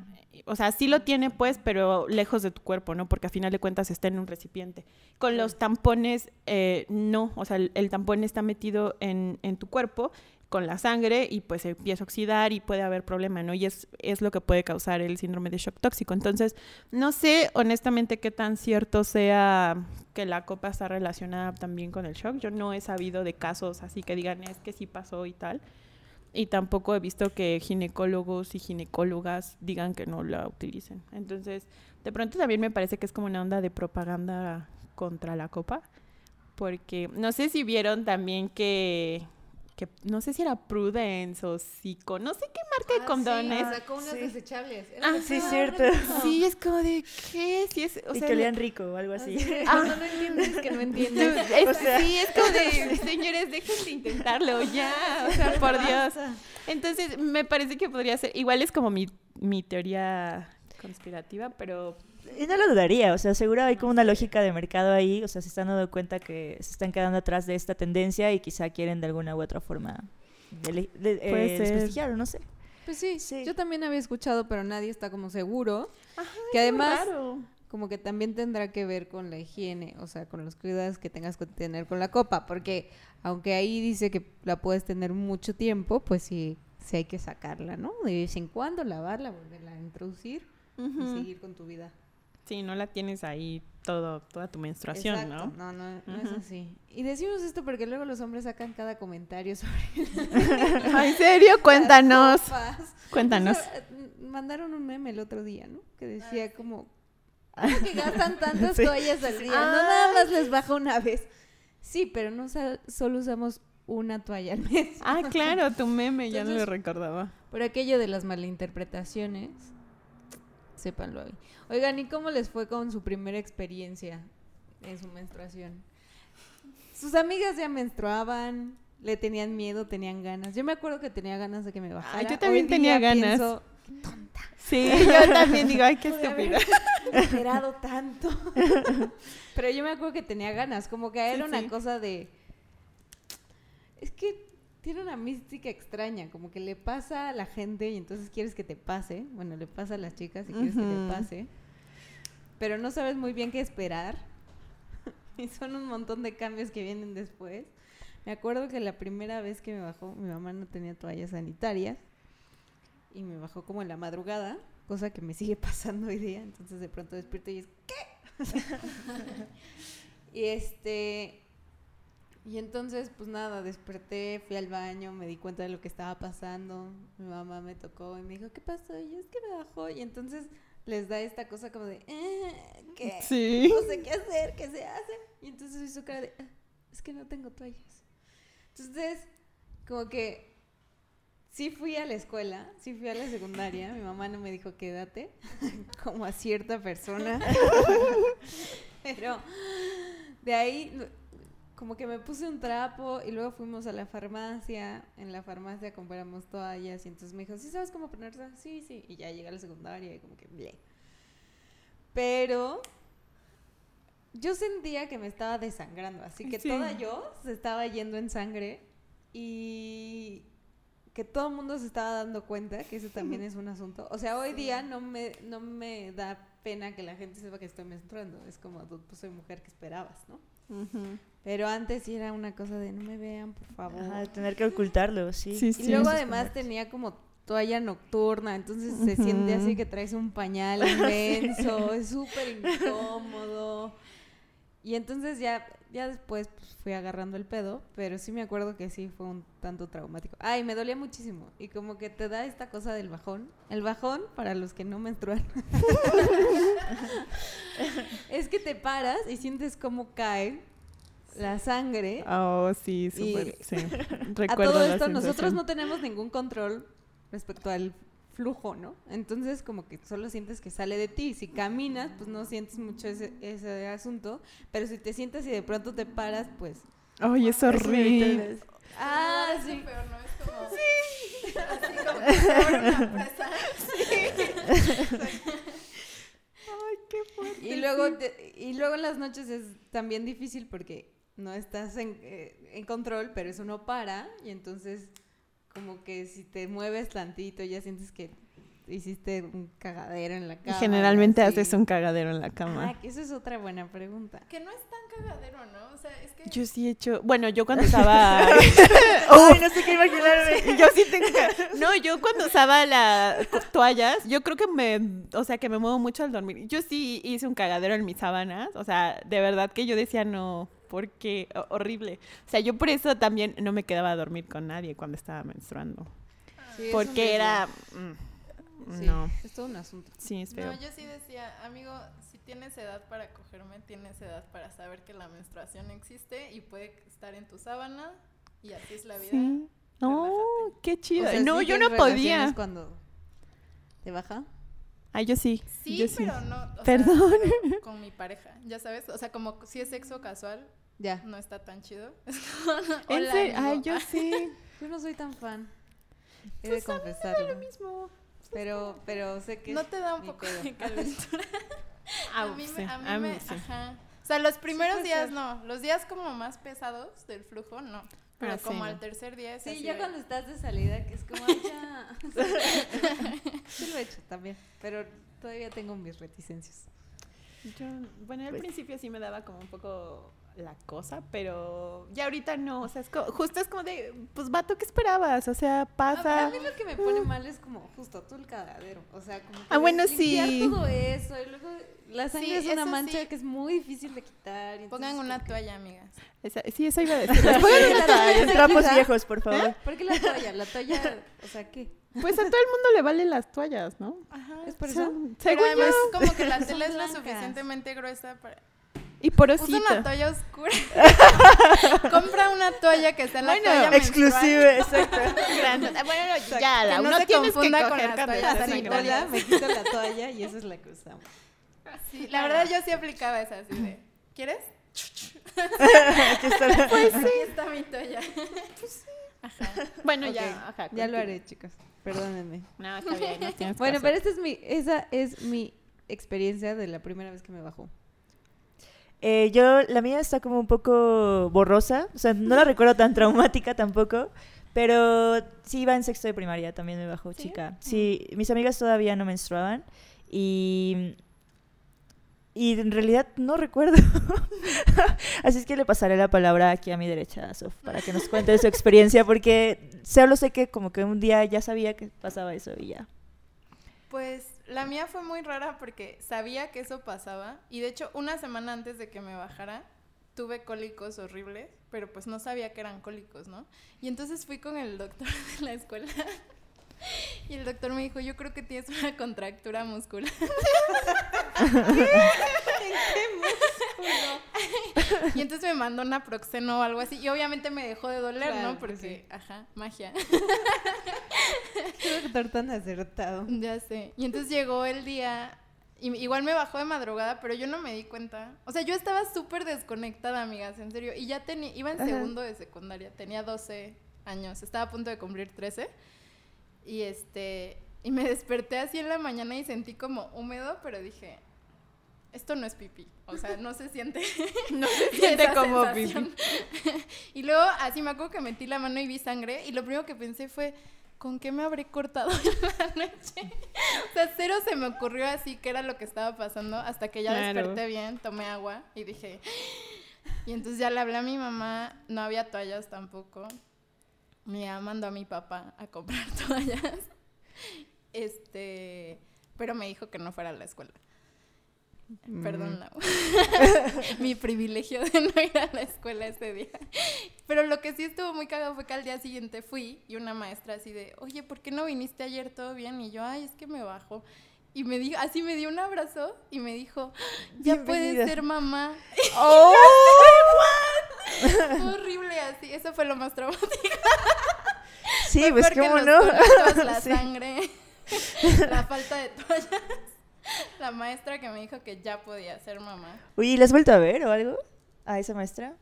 C: O sea, sí lo tiene, pues, pero lejos de tu cuerpo, ¿no? Porque a final de cuentas está en un recipiente. Con los tampones, eh, no. O sea, el, el tampón está metido en, en tu cuerpo con la sangre y pues se empieza a oxidar y puede haber problema, ¿no? Y es, es lo que puede causar el síndrome de shock tóxico. Entonces, no sé honestamente qué tan cierto sea que la copa está relacionada también con el shock. Yo no he sabido de casos así que digan es que sí pasó y tal. Y tampoco he visto que ginecólogos y ginecólogas digan que no la utilicen. Entonces, de pronto también me parece que es como una onda de propaganda contra la copa, porque no sé si vieron también que, que no sé si era Prudence o Zico, no sé qué marca de condones.
B: Ah, sacó unas
A: Sí.
B: desechables.
C: Ah,
A: Sí, cierto.
C: Sí, es como de, ¿qué? Sí, es, o
A: y
C: sea,
A: que olían rico o algo así.
B: Ah, no, no entiendes que no entiendes.
C: es-
A: O sea-
C: sí, es como de, [laughs] señores, dejen de intentarlo ya, o sea, por Dios. Entonces, me parece que podría ser, igual es como mi, mi teoría conspirativa, pero
A: Y no lo dudaría, o sea, seguro hay como una lógica de mercado ahí, o sea, se están dando cuenta que se están quedando atrás de esta tendencia y quizá quieren de alguna u otra forma de, de- eh, desprestigiar o no sé.
B: Pues sí,
A: Sí.
B: yo también había escuchado, pero nadie está como seguro. que además,
C: raro.
B: como que también tendrá que ver con la higiene, o sea, con los cuidados que tengas que tener con la copa, porque aunque ahí dice que la puedes tener mucho tiempo, pues sí, sí hay que sacarla, ¿no? De vez en cuando lavarla, volverla a introducir Y seguir con tu vida.
C: Sí, no la tienes ahí todo, toda tu menstruación,
B: Exacto.
C: ¿no?
B: No, no, es así. Y decimos esto porque luego los hombres sacan cada comentario [laughs] sobre [laughs]
C: ¿En serio? Cuéntanos. Cuéntanos.
B: O sea, m- mandaron un meme el otro día, ¿no? Que decía como, [laughs] ¿cómo que gastan tantas
A: Sí.
B: toallas al día? No nada más les baja una vez. Sí, pero no solo usamos una toalla al mes.
C: Ah, claro, tu meme, ya no lo recordaba.
B: Por aquello de las malinterpretaciones, sépanlo ahí. Oigan, ¿y cómo les fue con su primera experiencia en su menstruación? Sus amigas ya menstruaban, le tenían miedo, tenían ganas. Yo me acuerdo que tenía ganas de que me bajara.
C: yo también
B: Hoy
C: tenía ganas.
B: pienso,
C: Sí, [laughs] yo también digo, ay, qué estúpida.
B: esperado tanto. [laughs] Pero yo me acuerdo que tenía ganas, como que era
C: Sí,
B: una
C: sí.
B: cosa de... Es que tiene una mística extraña, como que le pasa a la gente y entonces quieres que te pase. Bueno, le pasa a las chicas y quieres que te pase. Pero no sabes muy bien qué esperar. [laughs] y son un montón de cambios que vienen después. Me acuerdo que la primera vez que me bajó, mi mamá no tenía toallas sanitarias y me bajó como en la madrugada, cosa que me sigue [laughs] pasando hoy día, entonces de pronto despierto y es ¿qué? [laughs] y este y entonces pues nada, desperté, fui al baño, me di cuenta de lo que estaba pasando, mi mamá me tocó y me dijo, "¿Qué pasó?" Y yo, "Es que me bajó." Y entonces les da esta cosa como de, eh, ¿qué?
C: Sí.
B: No sé qué hacer, qué se hace. Y entonces hizo cara de, "Ah, es que no tengo toallas. Entonces, como que sí fui a la escuela, sí fui a la secundaria. Mi mamá no me dijo quédate, [laughs] como a cierta persona. [laughs] Pero de ahí, como que me puse un trapo y luego fuimos a la farmacia. En la farmacia compramos toallas y entonces me dijo, ¿sí sabes cómo ponerlas? Sí, sí. Y ya llegué a la secundaria y como que, bleh. Pero yo sentía que me estaba desangrando, así que
C: Sí.
B: toda yo se estaba yendo en sangre y que todo el mundo se estaba dando cuenta que eso también es un asunto. O sea, hoy [laughs] día no me, no me da pena que la gente sepa que estoy menstruando. Es como, pues, soy mujer que esperabas, ¿no?
C: Ujú.
B: Pero antes sí era una cosa de no me vean, por favor.
A: Ajá, tener que ocultarlo, sí.
C: Sí,
B: y luego además tenía como toalla nocturna, entonces se siente así que traes un pañal [laughs] inmenso, es súper incómodo. Y entonces ya, ya después pues, fui agarrando el pedo, pero sí me acuerdo que sí fue un tanto traumático. Ay, me dolía muchísimo. Y como que te da esta cosa del bajón. El bajón, para los que no menstruan, [laughs] es que te paras y sientes cómo cae la sangre.
C: Oh, sí, súper, sí. [laughs]
B: A todo
C: la
B: esto, nosotros no tenemos ningún control respecto al flujo, ¿no? Entonces, como que solo sientes que sale de ti. Si caminas, pues no sientes mucho ese, ese asunto. Pero si te sientas y de pronto te paras, pues.
C: Ay, es horrible.
B: Ah,
D: lo
B: sí.
D: peor, ¿no? Es como... Sí. [laughs] Así como que se abre una presa. [laughs]
C: Ay, qué fuerte.
B: Y luego, te- y luego en las noches es también difícil porque no estás en, eh, en control, pero eso no para. Y entonces, como que si te mueves tantito, ya sientes que hiciste un cagadero en la
C: Y
B: cama.
C: generalmente
B: así.
C: haces un cagadero en la cama.
B: Ah, que eso es otra buena pregunta.
D: Que no es tan cagadero, ¿no? O sea, es que...
C: Yo sí he hecho, bueno, yo cuando usaba [laughs] [laughs]
A: Ay, no sé qué imaginarme. [laughs]
C: yo sí tengo No, yo cuando usaba las toallas, yo creo que me, o sea, que me muevo mucho al dormir. Yo sí hice un cagadero en mis sábanas, o sea, de verdad que yo decía no, porque ho- horrible. O sea, yo por eso también no me quedaba a dormir con nadie cuando estaba menstruando,
B: Sí,
C: porque era mm,
B: Sí,
C: no,
B: Es todo un asunto.
C: sí es feo.
D: No, yo sí decía, amigo, si tienes edad para cogerme, tienes edad para saber que la menstruación existe y puede estar en tu sábana y así es la vida.
C: Sí. No,
D: Relájate.
C: qué chido.
B: O sea,
C: no,
B: ¿sí
C: yo no podía.
B: cuando te baja?
C: Ah, yo sí.
D: Sí,
C: yo sí.
D: pero no. o
C: Perdón. [laughs]
D: con mi pareja, ya sabes. O sea, como si es sexo casual,
B: Ya.
D: no está tan chido. [laughs]
C: Ay, yo [laughs] sí.
B: Yo no soy tan fan. He de confesarlo.
C: mismo.
B: Pero, pero sé que
D: ¿No te da un poco
B: pedo.
D: de calentura?
C: Ah,
D: a mí,
C: sí,
D: me, a mí
C: a mí
D: me-
C: sí.
D: ajá. O sea, los primeros días
B: ser.
D: no. Los días como más pesados del flujo, no. Pero
C: Ah, sí,
D: como
C: no.
D: al tercer día es
B: Sí,
D: así
B: ya
D: de-
B: cuando estás de salida, que es como, ya. sí [laughs] lo he hecho también, pero todavía tengo mis reticencias.
C: Yo, bueno, al
A: Pues-
C: principio sí me daba como un poco la cosa, pero ya ahorita no, o sea, es co- justo es como de, pues vato, ¿qué esperabas? O sea, pasa.
B: a mí lo que me pone mal es como justo tú el cagadero, o sea, como que
C: Ah, bueno,
B: limpiar
C: sí.
B: todo eso y luego la sangre
D: Sí,
B: es una mancha
D: sí.
B: que es muy difícil de quitar. y
D: Pongan una
B: que-
D: toalla, amigas.
C: Esa- sí, eso iba a decir. Les pongan una toalla.
A: Trapos
B: ¿Quizá?
A: viejos, por favor.
B: ¿Por qué la toalla? La toalla, o sea, ¿qué?
C: Pues a todo el mundo le valen las toallas, ¿no?
D: Ajá.
B: ¿Es por
C: O sea,
B: eso?
D: Pero
C: yo.
D: además, como que la [laughs] tela es lo suficientemente gruesa para.
C: Y
D: Usa
C: porosita.
D: una toalla oscura. [laughs] Compra una toalla que sea la
A: Bueno,
D: toalla
A: exclusive, [laughs] exacto.
C: Grande. Ah, Bueno, no, ya,
D: Que
C: la
D: no
C: uno
D: se
C: tienes que
D: confunda con
C: coger en
D: sanitarias.
B: hola, me quito la toalla y esa es la que usamos.
D: Sí, la verdad yo sí aplicaba esa así de, ¿quieres?
A: Aquí está la-
D: Pues sí. Aquí está mi toalla. Ajá.
C: Bueno, ya, ajá,
B: Ya lo haré, chicos. Perdónenme.
C: No, está bien, no tienes
B: Bueno,
C: caso.
B: pero esta es mi, esa es mi experiencia de la primera vez que me bajó.
A: Eh, yo, la mía está como un poco borrosa, o sea, no la recuerdo tan traumática tampoco, pero sí iba en sexto de primaria, también me bajó chica. Sí, mis amigas todavía no menstruaban y, y en realidad no recuerdo. [laughs] Así es que le pasaré la palabra aquí a mi derecha, Sof, para que nos cuente su experiencia, porque solo sé que como que un día ya sabía que pasaba eso y ya.
D: Pues la mía fue muy rara porque sabía que eso pasaba y de hecho una semana antes de que me bajara tuve cólicos horribles, pero pues no sabía que eran cólicos, ¿no? Y entonces fui con el doctor [laughs] de la escuela y el doctor me dijo, yo creo que tienes una contractura muscular. [laughs] [laughs] y entonces me mandó naproxeno o algo así y obviamente me dejó de doler,
B: Claro,
D: ¿no? Porque, ajá, magia. [laughs]
B: Qué doctor tan acertado.
D: Ya sé. Y entonces llegó el día, y igual me bajó de madrugada, pero yo no me di cuenta. O sea, yo estaba súper desconectada, amigas, en serio. Y ya tenía, iba en
A: Ajá.
D: segundo de secundaria, tenía 12 años, estaba a punto de cumplir 13. Y este, y me desperté así en la mañana y sentí como húmedo, pero dije, esto no es pipí. O sea, no se siente. [laughs]
C: No se [laughs] siente como
D: sensación. [laughs] y luego así me acuerdo que metí la mano y vi sangre y lo primero que pensé fue, ¿con qué me habré cortado en la noche? o sea, cero se me ocurrió así que era lo que estaba pasando hasta que ya
C: Claro.
D: desperté bien, tomé agua y dije... [gasps] Y entonces ya le hablé a mi mamá, no había toallas tampoco. Mi mamá mandó a mi papá a comprar toallas. Este, pero me dijo que no fuera a la escuela. Perdón, [laughs] Lau. [laughs] Mi privilegio de no ir a la escuela ese día. Pero lo que sí estuvo muy cagado fue que al día siguiente fui y una maestra así de, oye, ¿por qué no viniste ayer todo bien? Y yo, ay, es que me bajo. Y me dijo, así me dio un abrazo y me dijo, ya puedes ser mamá. [laughs]
A: ¡Oh!
D: Fue horrible así, eso fue lo más traumático.
A: Sí, pues cómo no.
D: cólicos, la
A: Sí.
D: sangre, la falta de toallas. [laughs] La maestra que me dijo que ya podía ser mamá.
A: Uy, ¿y ¿la has vuelto a ver o algo? ¿A esa maestra?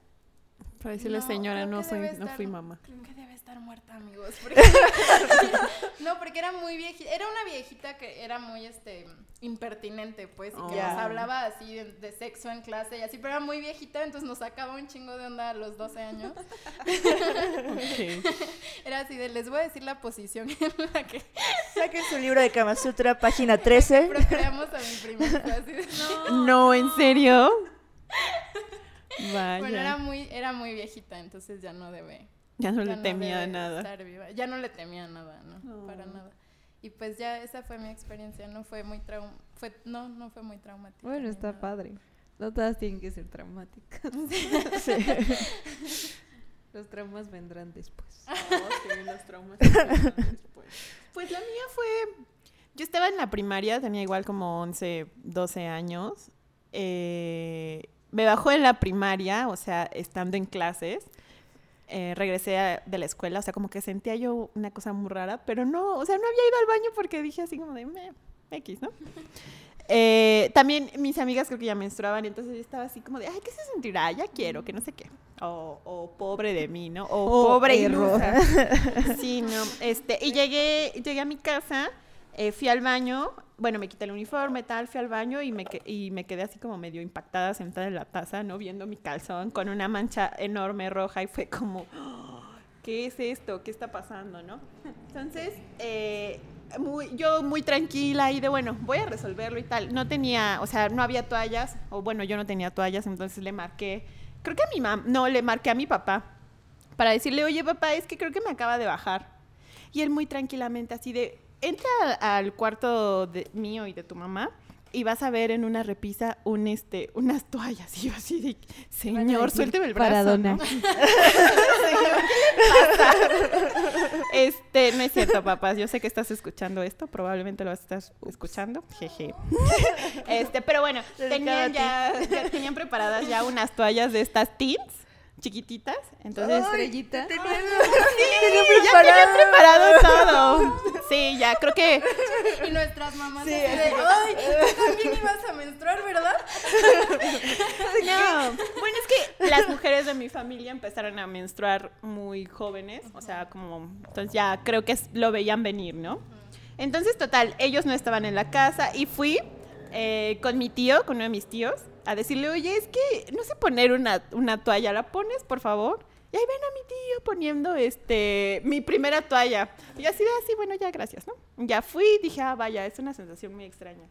C: Para decirle,
D: No,
C: señora, no soy, no
D: estar-
C: fui mamá.
D: Creo que debe estar muerta, amigos. porque- [laughs] no, porque era muy viejita. Era una viejita que era muy este impertinente, pues, y que nos hablaba así de, de sexo en clase y así, pero era muy viejita, entonces nos sacaba un chingo de onda a los 12 años. [laughs] Era así de, les voy a decir la posición en la que [laughs]
A: Saquen su libro de Kama Sutra, página 13.
D: procreamos a mi primito. Así de, no.
C: No, ¿en serio? Vaya.
D: Bueno, era muy, era muy viejita, entonces ya no debe.
C: Ya no
D: ya
C: le temía nada.
D: estar viva. Ya no le temía nada, ¿no? Para nada. Y pues ya esa fue mi experiencia, no fue muy traum fue no, no fue muy traumática.
B: Bueno, está
D: nada.
B: padre. No todas tienen que ser traumáticas. [laughs] [laughs] Los traumas vendrán después. [laughs]
C: los traumas después. Pues la mía fue... Yo estaba en la primaria, tenía igual como 11, 12 años. eh, me bajó en la primaria, o sea, estando en clases. Eh, regresé a- de la escuela, o sea, como que sentía yo una cosa muy rara, pero no, o sea, no había ido al baño porque dije así como de, "Meh, X, ¿no? [laughs] Eh, también mis amigas creo que ya menstruaban, y entonces yo estaba así como de, ay, ¿qué se sentirá? Ya quiero, que no sé qué. O, o pobre de mí, ¿no? O
A: Oh,
C: pobre ilusa. [laughs] Sí, no. Este, y llegué, llegué a mi casa, eh, fui al baño, bueno, me quité el uniforme, tal, fui al baño y me, y me quedé así como medio impactada sentada en la taza, ¿no? Viendo mi calzón con una mancha enorme roja y fue como, "Oh, ¿qué es esto? ¿Qué está pasando, no? Entonces, eh, muy, yo muy tranquila y de, bueno, voy a resolverlo y tal. No tenía, o sea, no había toallas, o bueno, yo no tenía toallas, entonces le marqué, creo que a mi mamá, no, le marqué a mi papá para decirle, oye papá, es que creo que me acaba de bajar. Y él muy tranquilamente así de, entra al cuarto de, mío y de tu mamá y vas a ver en una repisa un este unas toallas. [laughs] Y yo así de, señor, suélteme el brazo.
B: Para donar. [laughs]
C: ¿no? [laughs] Este, no es cierto, papás. Yo sé que estás escuchando esto, probablemente lo vas a estar escuchando. Jeje. Este, pero bueno, tenían ya tenían preparadas ya unas toallas de estas teens chiquititas. Entonces,
B: Estrellita. [laughs]
C: sí, ya tenían preparado todo. Sí, ya creo que
D: Y nuestras mamás
A: Sí,
D: de, ay, tú también ibas a menstruar, ¿verdad? [laughs]
C: No, bueno, es que las mujeres de mi familia empezaron a menstruar muy jóvenes, o sea, como, entonces ya creo que lo veían venir, ¿no? Entonces, total, ellos no estaban en la casa y fui eh, con mi tío, con uno de mis tíos, a decirle, oye, es que no sé poner una, una toalla, ¿la pones, por favor? Y ahí ven a mi tío poniendo este mi primera toalla. Y así de así, bueno, ya gracias, ¿no? Ya fui, dije, ah, vaya, es una sensación muy extraña.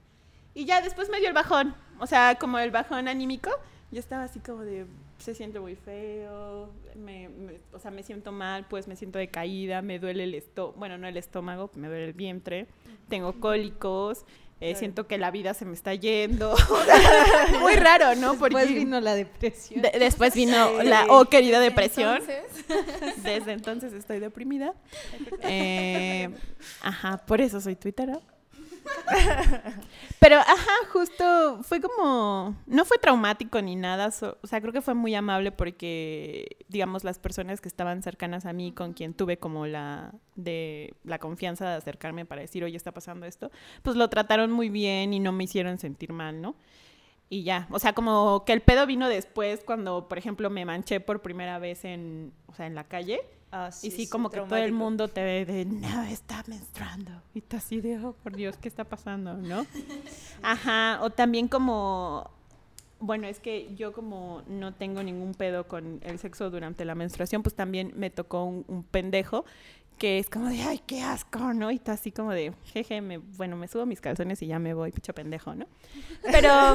C: Y ya después me dio el bajón, o sea, como el bajón anímico. Yo estaba así como de, se siente muy feo, me, me- o sea, me siento mal, pues me siento decaída, me duele el estómago, bueno, no el estómago, me duele el vientre, tengo cólicos, eh, siento que la vida se me está yendo. [laughs] Muy raro, ¿no?
B: Después vino la depresión.
C: de- después vino
A: Sí.
C: la, oh querida depresión.
D: Entonces,
C: Desde entonces estoy deprimida. [laughs] Eh, ajá, por eso soy twittera. [laughs] Pero, ajá, justo fue como, no fue traumático ni nada, o sea, creo que fue muy amable porque, digamos, las personas que estaban cercanas a mí, con quien tuve como la, de, la confianza de acercarme para decir, oye, está pasando esto, pues lo trataron muy bien y no me hicieron sentir mal, ¿no? Y ya, o sea, como que el pedo vino después cuando, por ejemplo, me manché por primera vez en, o sea, en la calle.
A: Ah,
C: y sí, como que todo el mundo te ve de, no, está menstruando. Y tú así de, oh, por Dios, ¿qué está pasando? ¿No? [laughs] Ajá, o también como, bueno, es que yo como no tengo ningún pedo con el sexo durante la menstruación, pues también me tocó un, un pendejo que es como de, ay, qué asco, ¿no? Y tú así como de, jeje, me, bueno, me subo mis calzones y ya me voy, picho pendejo, ¿no? [laughs] Pero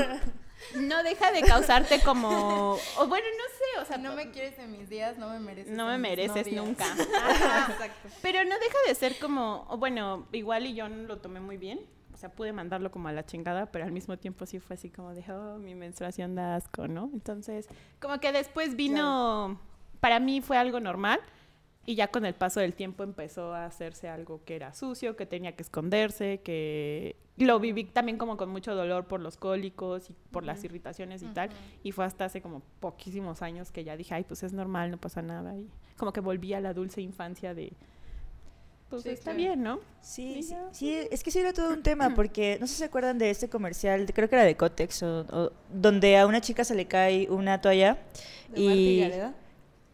C: no deja de causarte como, o bueno, no sé, o sea,
D: no me quieres en mis días, no me mereces.
C: no me mereces nunca. [laughs] Ajá. Pero no deja de ser como, o bueno, igual y yo no lo tomé muy bien. O sea, pude mandarlo como a la chingada, pero al mismo tiempo sí fue así como de, oh, mi menstruación da asco, ¿no? Entonces, como que después vino, para mí fue algo normal. Y ya con el paso del tiempo empezó a hacerse algo que era sucio, que tenía que esconderse, que lo viví también como con mucho dolor por los cólicos y por las irritaciones y tal. Y fue hasta hace como poquísimos años que ya dije, ay, pues es normal, no pasa nada. Y como que volví a la dulce infancia de, pues
D: Sí,
C: está
D: claro.
C: bien, ¿no?
A: Sí, sí, es que sí era todo un tema, [clears throat] porque no sé si se acuerdan de este comercial, creo que era de Cotex, o, o- donde a una chica se le cae una toalla
B: ¿De
A: y...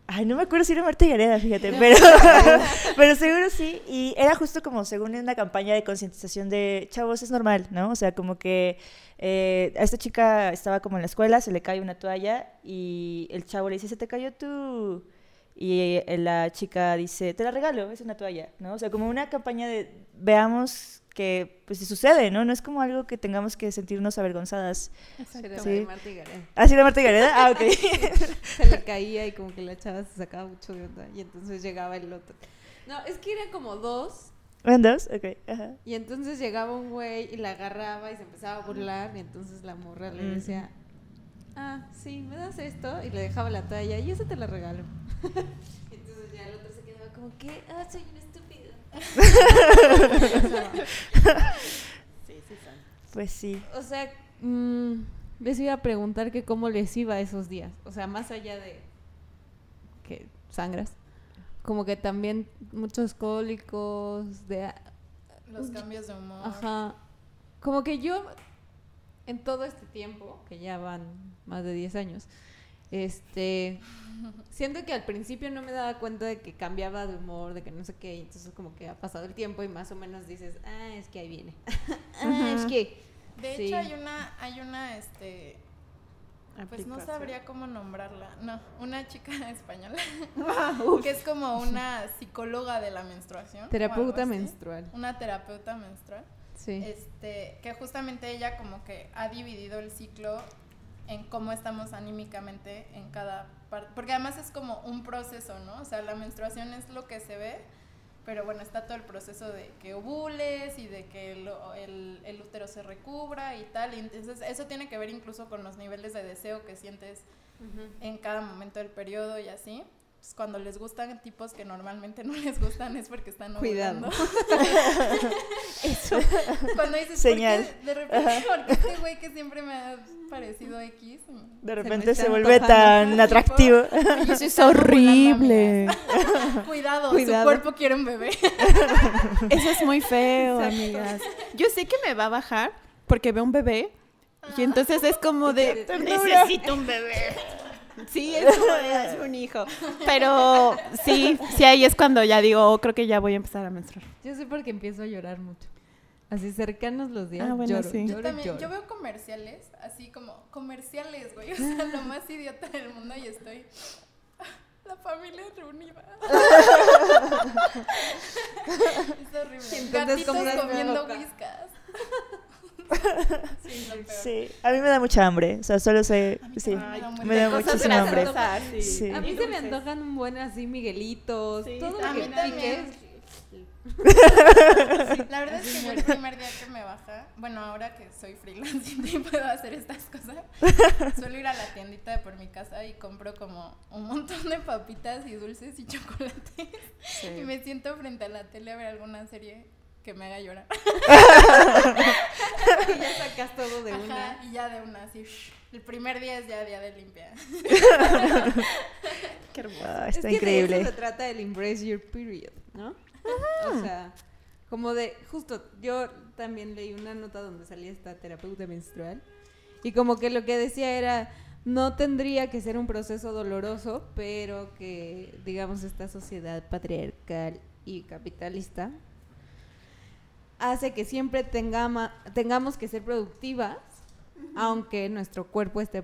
A: Ay, no me acuerdo si era Marta Gareda, fíjate, pero, [laughs] [laughs] pero seguro sí. Y era justo como según una campaña de concientización de chavos, es normal, ¿no? O sea, como que eh, a esta chica estaba como en la escuela, se le cae una toalla y el chavo le dice, se te cayó tu... Y eh, la chica dice, te la regalo, es una toalla, ¿no? O sea, como una campaña de veamos que pues sucede, ¿no? No es como algo que tengamos que sentirnos avergonzadas.
B: Era
A: Sí.
B: de Marta y Gareda.
A: ¿Ah, sí era Marta Gareda? Ah, ok. [laughs]
B: Se le caía y como que la chava se sacaba mucho de onda y entonces llegaba el otro. No, es que eran como dos
A: ¿Eran dos? Ok, ajá.
B: y entonces llegaba un güey y la agarraba y se empezaba a burlar y entonces la morra le
A: Ujú.
B: decía, ah, sí, me das esto y le dejaba la talla y eso te la regalo. [laughs] entonces ya el otro se quedaba como que, ah, soy un. [laughs]
C: Sí, sí, son.
A: Pues sí.
B: O sea, mm, les iba a preguntar que cómo les iba esos días. O sea, más allá de que sangras, como que también muchos cólicos, de...
D: Los cambios de humor.
B: Ajá. Como que yo, en todo este tiempo, que ya van más de 10 años, este, siento que al principio no me daba cuenta de que cambiaba de humor, de que no sé qué, y entonces como que ha pasado el tiempo y más o menos dices, ah, es que ahí viene. [laughs] ah, es que...
D: De
B: Sí.
D: hecho, hay una, hay una, este, pues no sabría cómo nombrarla. No, una chica [laughs] española [laughs] que es como una psicóloga de la menstruación.
B: Terapeuta menstrual.
D: Una terapeuta menstrual.
B: Sí.
D: Este, que justamente ella como que ha dividido el ciclo en cómo estamos anímicamente en cada parte. Porque además es como un proceso, ¿no? O sea, la menstruación es lo que se ve, pero bueno, está todo el proceso de que ovules y de que el, el- el útero se recubra y tal. Y entonces eso tiene que ver incluso con los niveles de deseo que sientes en cada momento del periodo y así. Pues cuando les gustan tipos que normalmente no les gustan es porque están
B: Cuidado. [laughs]
D: Eso. Cuando dices,
A: Señal.
D: ¿por qué de repente, porque este güey que siempre me ha parecido X.
A: De repente se vuelve tan atractivo.
D: Eso
C: Es horrible.
D: Cuidado,
B: Cuidado.
D: su cuerpo quiere un bebé.
C: Eso es muy feo, amigas. Yo sé que me va a bajar porque veo un bebé y entonces es como de necesito un bebé. Sí, es como "Es un hijo. Pero sí, sí ahí es cuando ya digo, oh, creo que ya voy a empezar a menstruar.
B: Yo sé porque empiezo a llorar mucho. Así cercanos los días.
C: Ah, bueno,
B: lloro,
C: sí.
B: lloro,
D: Yo también,
B: lloro.
D: yo veo comerciales, así como comerciales, güey. O sea, lo más idiota del mundo y estoy. [laughs] La familia reunida. [laughs] es horrible.
B: Entonces,
D: Gatitos
B: ¿cómo las veo
D: comiendo whiskas. [laughs] Sí,
A: a mí me da mucha hambre. O sea, solo sé. Sí,
D: Ay,
A: me da
D: cosas
A: muchísimo hambre. Sí.
B: A mí se me antojan un buen así Miguelitos,
C: Sí,
B: todo
D: a
B: lo
D: mí
B: que. [laughs]
D: La verdad es que yo el primer día que me baja, bueno, ahora que soy freelance [laughs] y puedo hacer estas cosas, suelo ir a la tiendita de por mi casa y compro como un montón de papitas y dulces y chocolates. Y me siento frente a la tele a ver alguna serie que me haga llorar. [laughs]
B: Y ya sacas todo de
D: Ajá,
B: una.
D: y ya de una, así. El primer día es ya día de limpia.
C: Qué hermoso.
A: Ah,
B: Es
A: está
B: que de
A: increíble.
B: eso se trata el embrace your period, ¿no? O sea, como de, justo, yo también leí una nota donde salía esta terapeuta menstrual y como que lo que decía era, no tendría que ser un proceso doloroso, pero que, digamos, esta sociedad patriarcal y capitalista hace que siempre tengama- tengamos que ser productivas, aunque nuestro cuerpo esté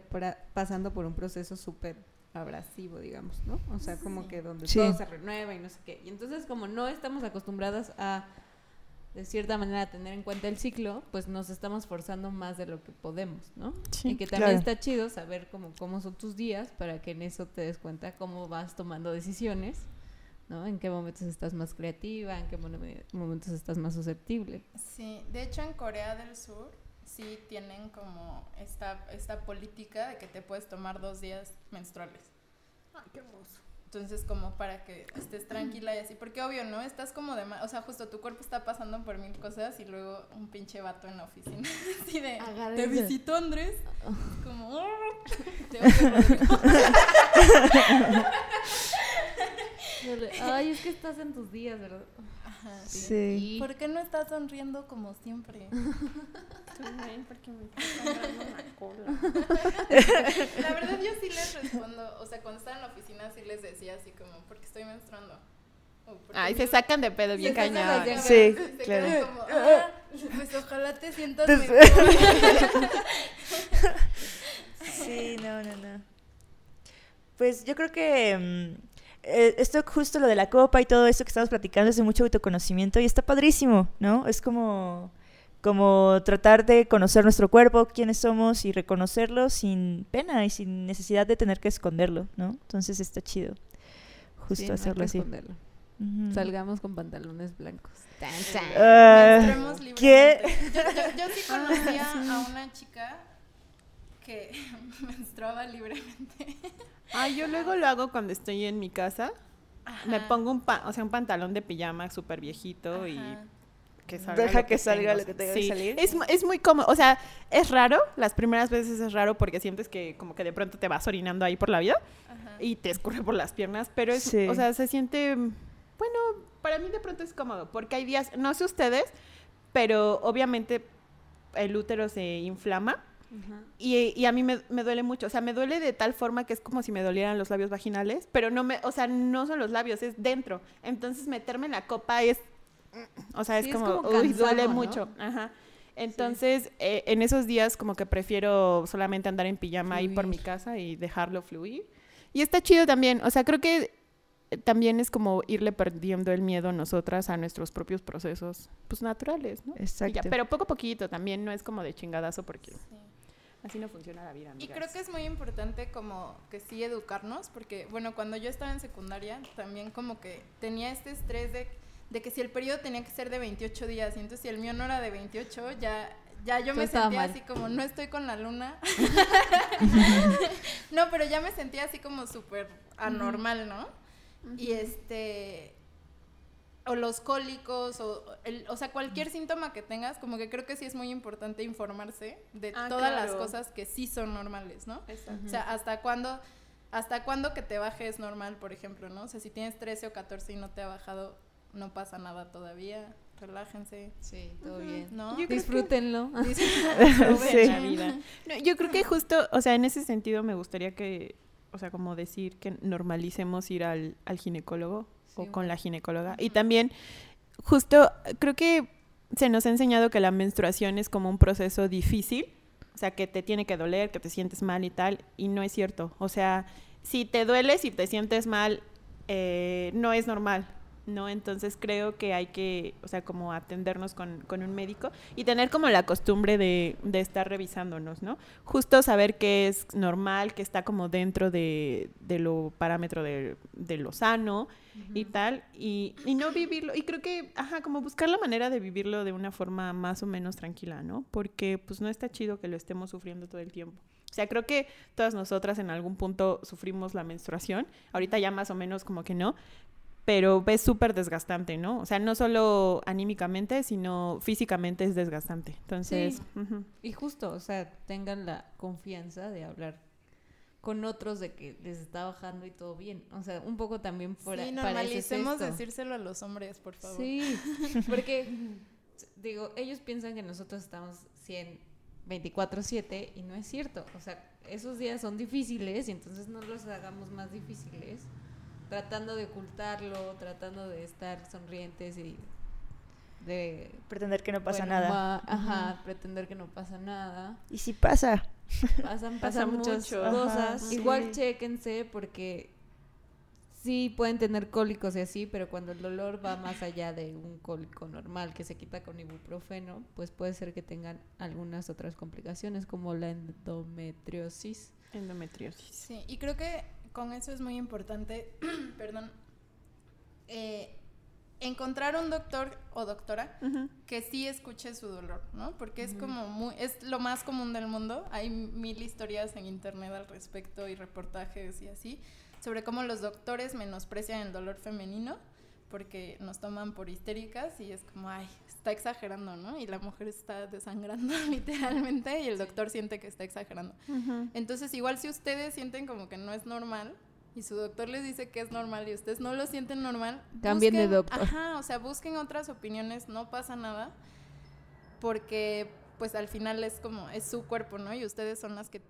B: pasando por un proceso súper abrasivo, digamos, ¿no? O sea, como que donde
A: Sí.
B: todo se renueva y no sé qué. Y entonces, como no estamos acostumbradas a, de cierta manera, tener en cuenta el ciclo, pues nos estamos forzando más de lo que podemos, ¿no?
C: Sí,
B: y que también
A: claro.
B: está chido saber cómo, cómo son tus días para que en eso te des cuenta cómo vas tomando decisiones, ¿no? En qué momentos estás más creativa, en qué momentos estás más susceptible.
D: Sí, de hecho en Corea del Sur sí tienen como esta, esta política de que te puedes tomar dos días menstruales.
C: Ay, qué hermoso.
D: Entonces, como para que estés tranquila y así. Porque obvio, ¿no? Estás como de... ma- O sea, justo tu cuerpo está pasando por mil cosas y luego un pinche vato en la oficina. [laughs] Así de...
B: Agárrense.
D: ¿Te visitó Andrés? [laughs] Como... "Oh, [laughs] te odio, Rodrigo".
B: Ay, es que estás en tus días, ¿verdad?
D: Ajá, sí.
A: Sí.
D: ¿Por qué no estás sonriendo como siempre? [laughs]
C: porque me la cola. [laughs]
D: La verdad yo sí les respondo, o sea, cuando estaba en la oficina sí les decía así como, porque estoy menstruando. O, "¿Porque
C: Ay, se sacan de pedo bien cañón.
A: Sí,
D: se
A: claro.
D: quedan como, "Ah, pues ojalá te sientas
A: Pues-
D: mejor. [laughs]
A: Sí, no, no, no. Pues yo creo que mm, eh, esto justo lo de la copa y todo esto que estamos platicando es de mucho autoconocimiento y está padrísimo, ¿no? Es como, como tratar de conocer nuestro cuerpo, quiénes somos y reconocerlo sin pena y sin necesidad de tener que esconderlo, ¿no? Entonces está chido justo
B: Sí, no hay
A: hacerlo
B: que
A: así.
B: esconderlo.
A: Ujú.
B: Salgamos con pantalones blancos. Tan, tan.
A: Ah,
D: Menstruemos
A: ¿Qué?
D: Yo, yo, yo sí [laughs] conocía a una chica que [laughs] menstruaba libremente.
C: Ay, yo luego lo hago cuando estoy en mi casa. Me
D: Ajá,
C: pongo un, pa- o sea, un pantalón de pijama súper viejito y
D: ajá.
C: que salga.
A: Deja
C: lo
A: que salga
C: tengo.
A: lo que tenga
C: Sí,
A: que salir.
C: Es, es muy cómodo. O sea, es raro. Las primeras veces es raro porque sientes que como que de pronto te vas orinando ahí por la vida
D: Ajá.
C: y te escurre por las piernas. Pero es,
A: Sí.
C: o sea, se siente. Bueno, para mí de pronto es cómodo porque hay días, no sé ustedes, pero obviamente el útero se inflama. Y, y a mí me, me duele mucho, o sea, me duele de tal forma que es como si me dolieran los labios vaginales, pero no me, o sea, no son los labios, es dentro. Entonces meterme en la copa es, o sea, es
B: Sí, es
C: como, uy, duele mucho. Ajá. Entonces, eh, en esos días como que prefiero solamente andar en pijama ahí por mi
B: Fluir.
C: casa y dejarlo fluir. Y está chido también, o sea, creo que eh, también es como irle perdiendo el miedo nosotras a nuestros propios procesos, pues naturales, ¿no? Ya,
A: Exacto.
C: pero poco a poquito también, no es como de chingadazo porque
D: Sí.
C: Así no funciona la vida.
D: Y creo que es muy importante como que sí educarnos, porque bueno, cuando yo estaba en secundaria también como que tenía este estrés de, de que si el periodo tenía que ser de 28 días, y entonces si el mío no era de 28, ya, ya yo me sentía
B: mal.
D: así como, no estoy con la luna. [laughs] [laughs] no, pero ya me sentía así como súper anormal, ¿no? Y este... O los cólicos, o, el- o sea, cualquier síntoma que tengas, como que creo que sí es muy importante informarse de
C: Ah,
D: todas las cosas que sí son normales, ¿no?
C: Exacto.
D: O sea, ¿hasta cuándo, hasta cuándo que te baje es normal, por ejemplo, ¿no? O sea, si tienes 13 o 14 y no te ha bajado, no pasa nada todavía. Relájense,
B: Sí, todo bien.
D: ¿no?
C: Yo creo que-
B: Disfrútenlo. [laughs] [laughs]
A: Sí.
C: la vida. No, yo creo que justo, o sea, en ese sentido me gustaría que, o sea, como decir que normalicemos ir al, al ginecólogo o con la ginecóloga. Y también, justo, creo que se nos ha enseñado que la menstruación es como un proceso difícil, o sea, que te tiene que doler, que te sientes mal y tal, y no es cierto. O sea, si te duele, si te sientes mal, eh, no es normal. ¿No? Entonces creo que hay que, o sea, como atendernos con, con un médico y tener como la costumbre de, de estar revisándonos, ¿no? Justo saber qué es normal, que está como dentro de, de lo parámetro de, de lo sano y tal, y, y no vivirlo, y creo que, ajá, como buscar la manera de vivirlo de una forma más o menos tranquila, ¿no? Porque pues no está chido que lo estemos sufriendo todo el tiempo. O sea, creo que todas nosotras en algún punto sufrimos la menstruación, ahorita ya más o menos como que no, pero es súper desgastante, ¿no? O sea, no solo anímicamente, sino físicamente es desgastante. Entonces,
B: Sí. Y justo, o sea, tengan la confianza de hablar con otros de que les está bajando y todo bien. O sea, un poco también fuera
D: sí,
B: para
D: normalicemos
B: esto.
D: decírselo a los hombres, por favor.
B: Sí, [laughs] porque, [laughs] digo, ellos piensan que nosotros estamos 100, 24-7 y no es cierto. O sea, esos días son difíciles y entonces no los hagamos más difíciles, tratando de ocultarlo, tratando de estar sonrientes y de...
A: Pretender que no pasa
B: bueno,
A: nada.
B: ma- Ajá, pretender que no pasa nada.
A: Y si pasa.
B: Pasan, [laughs]
C: Pasa
B: pasan muchas
C: mucho.
B: cosas.
A: Ajá,
B: Igual
A: sí.
B: chéquense porque sí pueden tener cólicos y así, pero cuando el dolor va más allá de un cólico normal que se quita con ibuprofeno, pues puede ser que tengan algunas otras complicaciones como la endometriosis.
C: endometriosis.
D: Sí, y creo que con eso es muy importante, [clears throat] perdón, eh, encontrar un doctor o doctora que sí escuche su dolor, ¿no? Porque es como muy, es lo más común del mundo. Hay mil historias en internet al respecto y reportajes y así sobre cómo los doctores menosprecian el dolor femenino porque nos toman por histéricas y es como, ay, está exagerando, ¿no? Y la mujer está desangrando [laughs] literalmente y el doctor siente que está exagerando. Entonces, igual si ustedes sienten como que no es normal y su doctor les dice que es normal y ustedes no lo sienten normal,
B: Cambien de doctor.
D: Ajá, o sea, busquen otras opiniones, no pasa nada, porque pues al final es como, es su cuerpo, ¿no? Y ustedes son las que...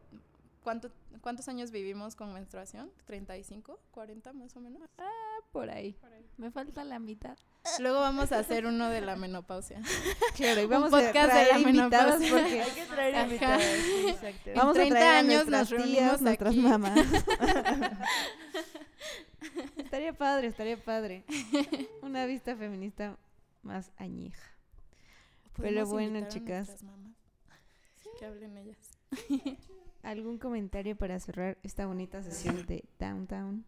D: ¿Cuánto, ¿Cuántos años vivimos con menstruación? ¿35? ¿40 más o menos?
B: Por ahí. Me falta la mitad.
D: Luego vamos a hacer uno de la menopausia. [laughs]
B: Claro, y
D: Un
B: vamos
D: podcast
B: a
D: de
B: traer
D: la
B: invitadas
D: menopausia.
B: porque
A: Hay que traer invitadas. exacto.
D: Vamos a
B: 30
D: traer a
B: años nos
D: tías,
B: reunimos
D: nuestras
B: nuestras
D: mamás. [laughs]
B: estaría padre, estaría padre. Una vista feminista más añeja. Pero bueno,
D: a
B: chicas.
D: Que hablen ellas. [laughs]
B: ¿Algún comentario para cerrar esta bonita sesión de Downtown?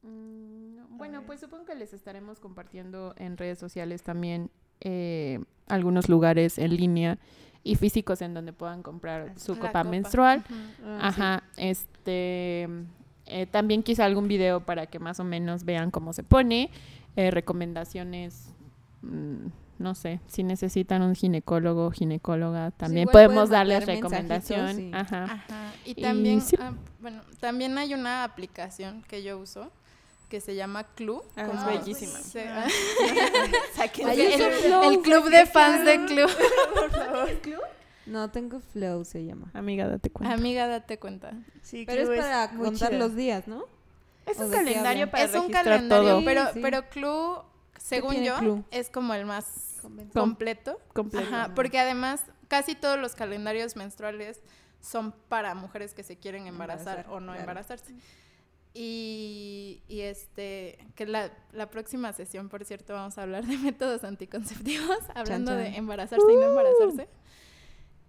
C: Mm, no. Bueno, pues supongo que les estaremos compartiendo en redes sociales también eh, algunos lugares en línea y físicos en donde puedan comprar su copa,
D: copa.
C: menstrual.
D: Ujú.
C: Ajá, este eh, también quizá algún video para que más o menos vean cómo se pone, eh, recomendaciones mm, no sé, si necesitan un ginecólogo o ginecóloga, también podemos darles recomendación.
B: y-
C: Ajá.
D: Ajá. Y
C: Y
D: también,
C: sí.
D: ah, bueno, también hay una aplicación que yo uso que se llama Club.
C: Ah, es bellísima.
D: se-
A: Ah. [laughs]
B: Ay,
D: el,
B: uso Flow,
D: el club de fans de Club. [laughs]
B: No, tengo Flow, se llama.
C: Amiga, date cuenta.
D: Amiga, date cuenta.
A: Sí,
B: Pero
A: Club
B: es para contar los días, ¿no?
C: es
B: ¿O
C: un calendario para
D: es un
C: registrar
D: calendario,
C: todo.
D: pero,
B: Sí.
D: pero Club, según yo,
B: Club?
D: es como el más
B: Com-
D: completo.
C: completo.
D: Ajá, porque además casi todos los calendarios menstruales son para mujeres que se quieren embarazar,
B: Embarazar,
D: o no
B: claro.
D: embarazarse. Y, y este, que la, la próxima sesión, por cierto, vamos a hablar de [laughs] métodos anticonceptivos, hablando
B: chan.
D: de embarazarse y no embarazarse.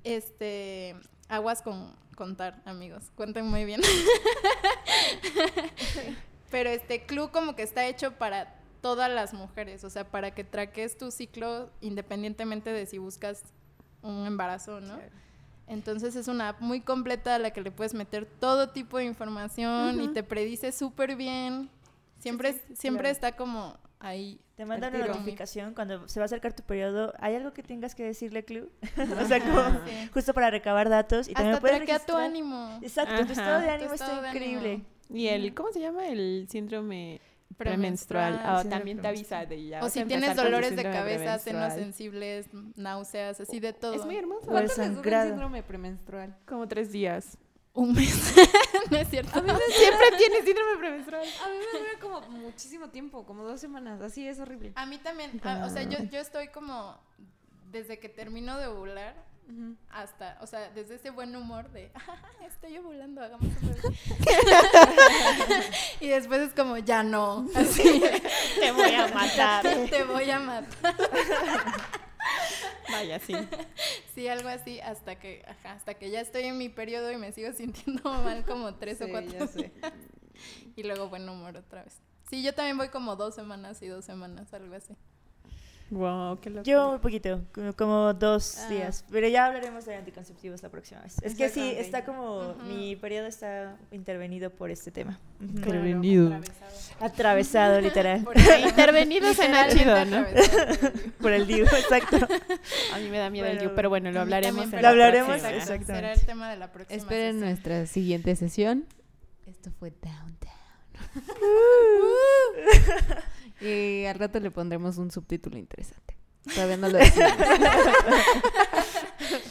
D: Este, aguas con contar, amigos, cuenten muy bien. [laughs] [laughs] Pero este club como que está hecho para todas las mujeres, o sea, para que traques tu ciclo independientemente de si buscas un embarazo, ¿no? Entonces es una app muy completa a la que le puedes meter todo tipo de información y te predice súper bien. Siempre, siempre
A: claro.
D: está como ahí.
A: Te manda una notificación cuando se va a acercar tu periodo. ¿Hay algo que tengas que decirle, Club? [laughs] o sea, como
D: Sí.
A: justo para recabar datos. Y también
D: Hasta
A: puedes
D: traquea tu
A: registrar-
D: ánimo.
A: Exacto, tu
C: Ajá.
A: estado de
D: Tu
A: ánimo
D: estado
A: está
D: de
A: increíble.
D: ánimo.
C: Y el, ¿cómo se llama? El síndrome premenstrual. Ah, también te avisa de ya.
D: O
C: a
D: si tienes dolores de cabeza, senos sensibles, náuseas, así de todo.
C: Es muy hermoso.
A: O
B: ¿Cuánto les dura el síndrome premenstrual?
C: Como tres días.
D: Un mes. [laughs] no es cierto. [laughs]
C: Siempre tienes síndrome premenstrual.
B: A mí me dura como muchísimo tiempo, como dos semanas. Así es horrible.
D: A mí también, o sea, yo, yo estoy como desde que termino de ovular Hasta, o sea, desde ese buen humor de, "Ah, estoy ovulando, hagamos un bebé". [laughs] y después es como, ya no, [laughs] así,
A: Te voy a matar.
D: te voy a matar.
C: Vaya, sí.
D: Sí, algo así, hasta que, ajá, hasta que ya estoy en mi periodo y me sigo sintiendo [laughs] mal como tres o cuatro
B: ya sé.
D: Y luego buen humor otra vez. Sí, yo también voy como dos semanas y dos semanas, algo así.
C: Wow, qué loco.
A: Yo muy poquito, como, dos
B: Ah.
A: días. Pero ya hablaremos de anticonceptivos la próxima vez. Es que sí, está como.
D: Ujú.
A: Mi periodo está intervenido por este tema.
C: Intervenido.
D: Atravesado.
A: Atravesado, literal.
D: Por. [laughs]
C: Intervenido suena chido, ¿no? [laughs]
A: por el DIU, exacto.
C: A mí me da miedo el you, pero bueno, lo hablaremos en
A: Lo hablaremos,
C: próxima.
A: exacto.
D: Será el tema de la próxima.
B: Esperen
D: sesión.
B: nuestra siguiente sesión. Esto fue Downtown. [laughs] y al rato le pondremos un subtítulo interesante. Todavía no lo decimos. [laughs]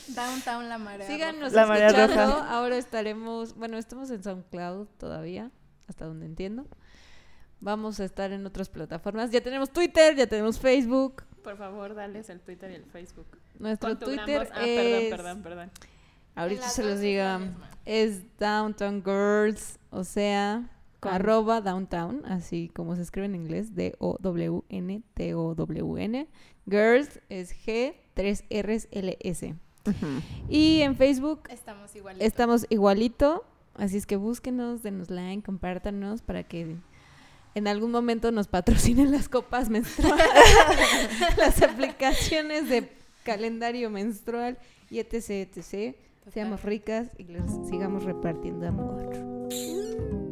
D: Downtown la marea.
B: Síganos
A: La marea
B: escuchando.
A: roja.
B: Ahora estaremos, bueno, estamos en SoundCloud todavía, hasta donde entiendo. Vamos a estar en otras plataformas. Ya tenemos Twitter, ya tenemos Facebook.
C: Por favor, dales el Twitter y el Facebook.
B: Nuestro Twitter.
C: Ah,
B: es...
C: perdón, perdón, perdón.
B: Ahorita se los digo.
D: es
B: Downtown Girls, o sea, arroba Downtown, así como se escribe en inglés, D-O-W-N-T-O-W-N. Girls es G, 3 R's, L, S. Y en Facebook
D: Estamos igualitos.
B: estamos igualito, así es que búsquenos, denos like, compártanos para que en algún momento nos patrocinen las copas menstruales, [laughs] las aplicaciones de calendario menstrual y etc, etc. Seamos ricas y les sigamos repartiendo amor.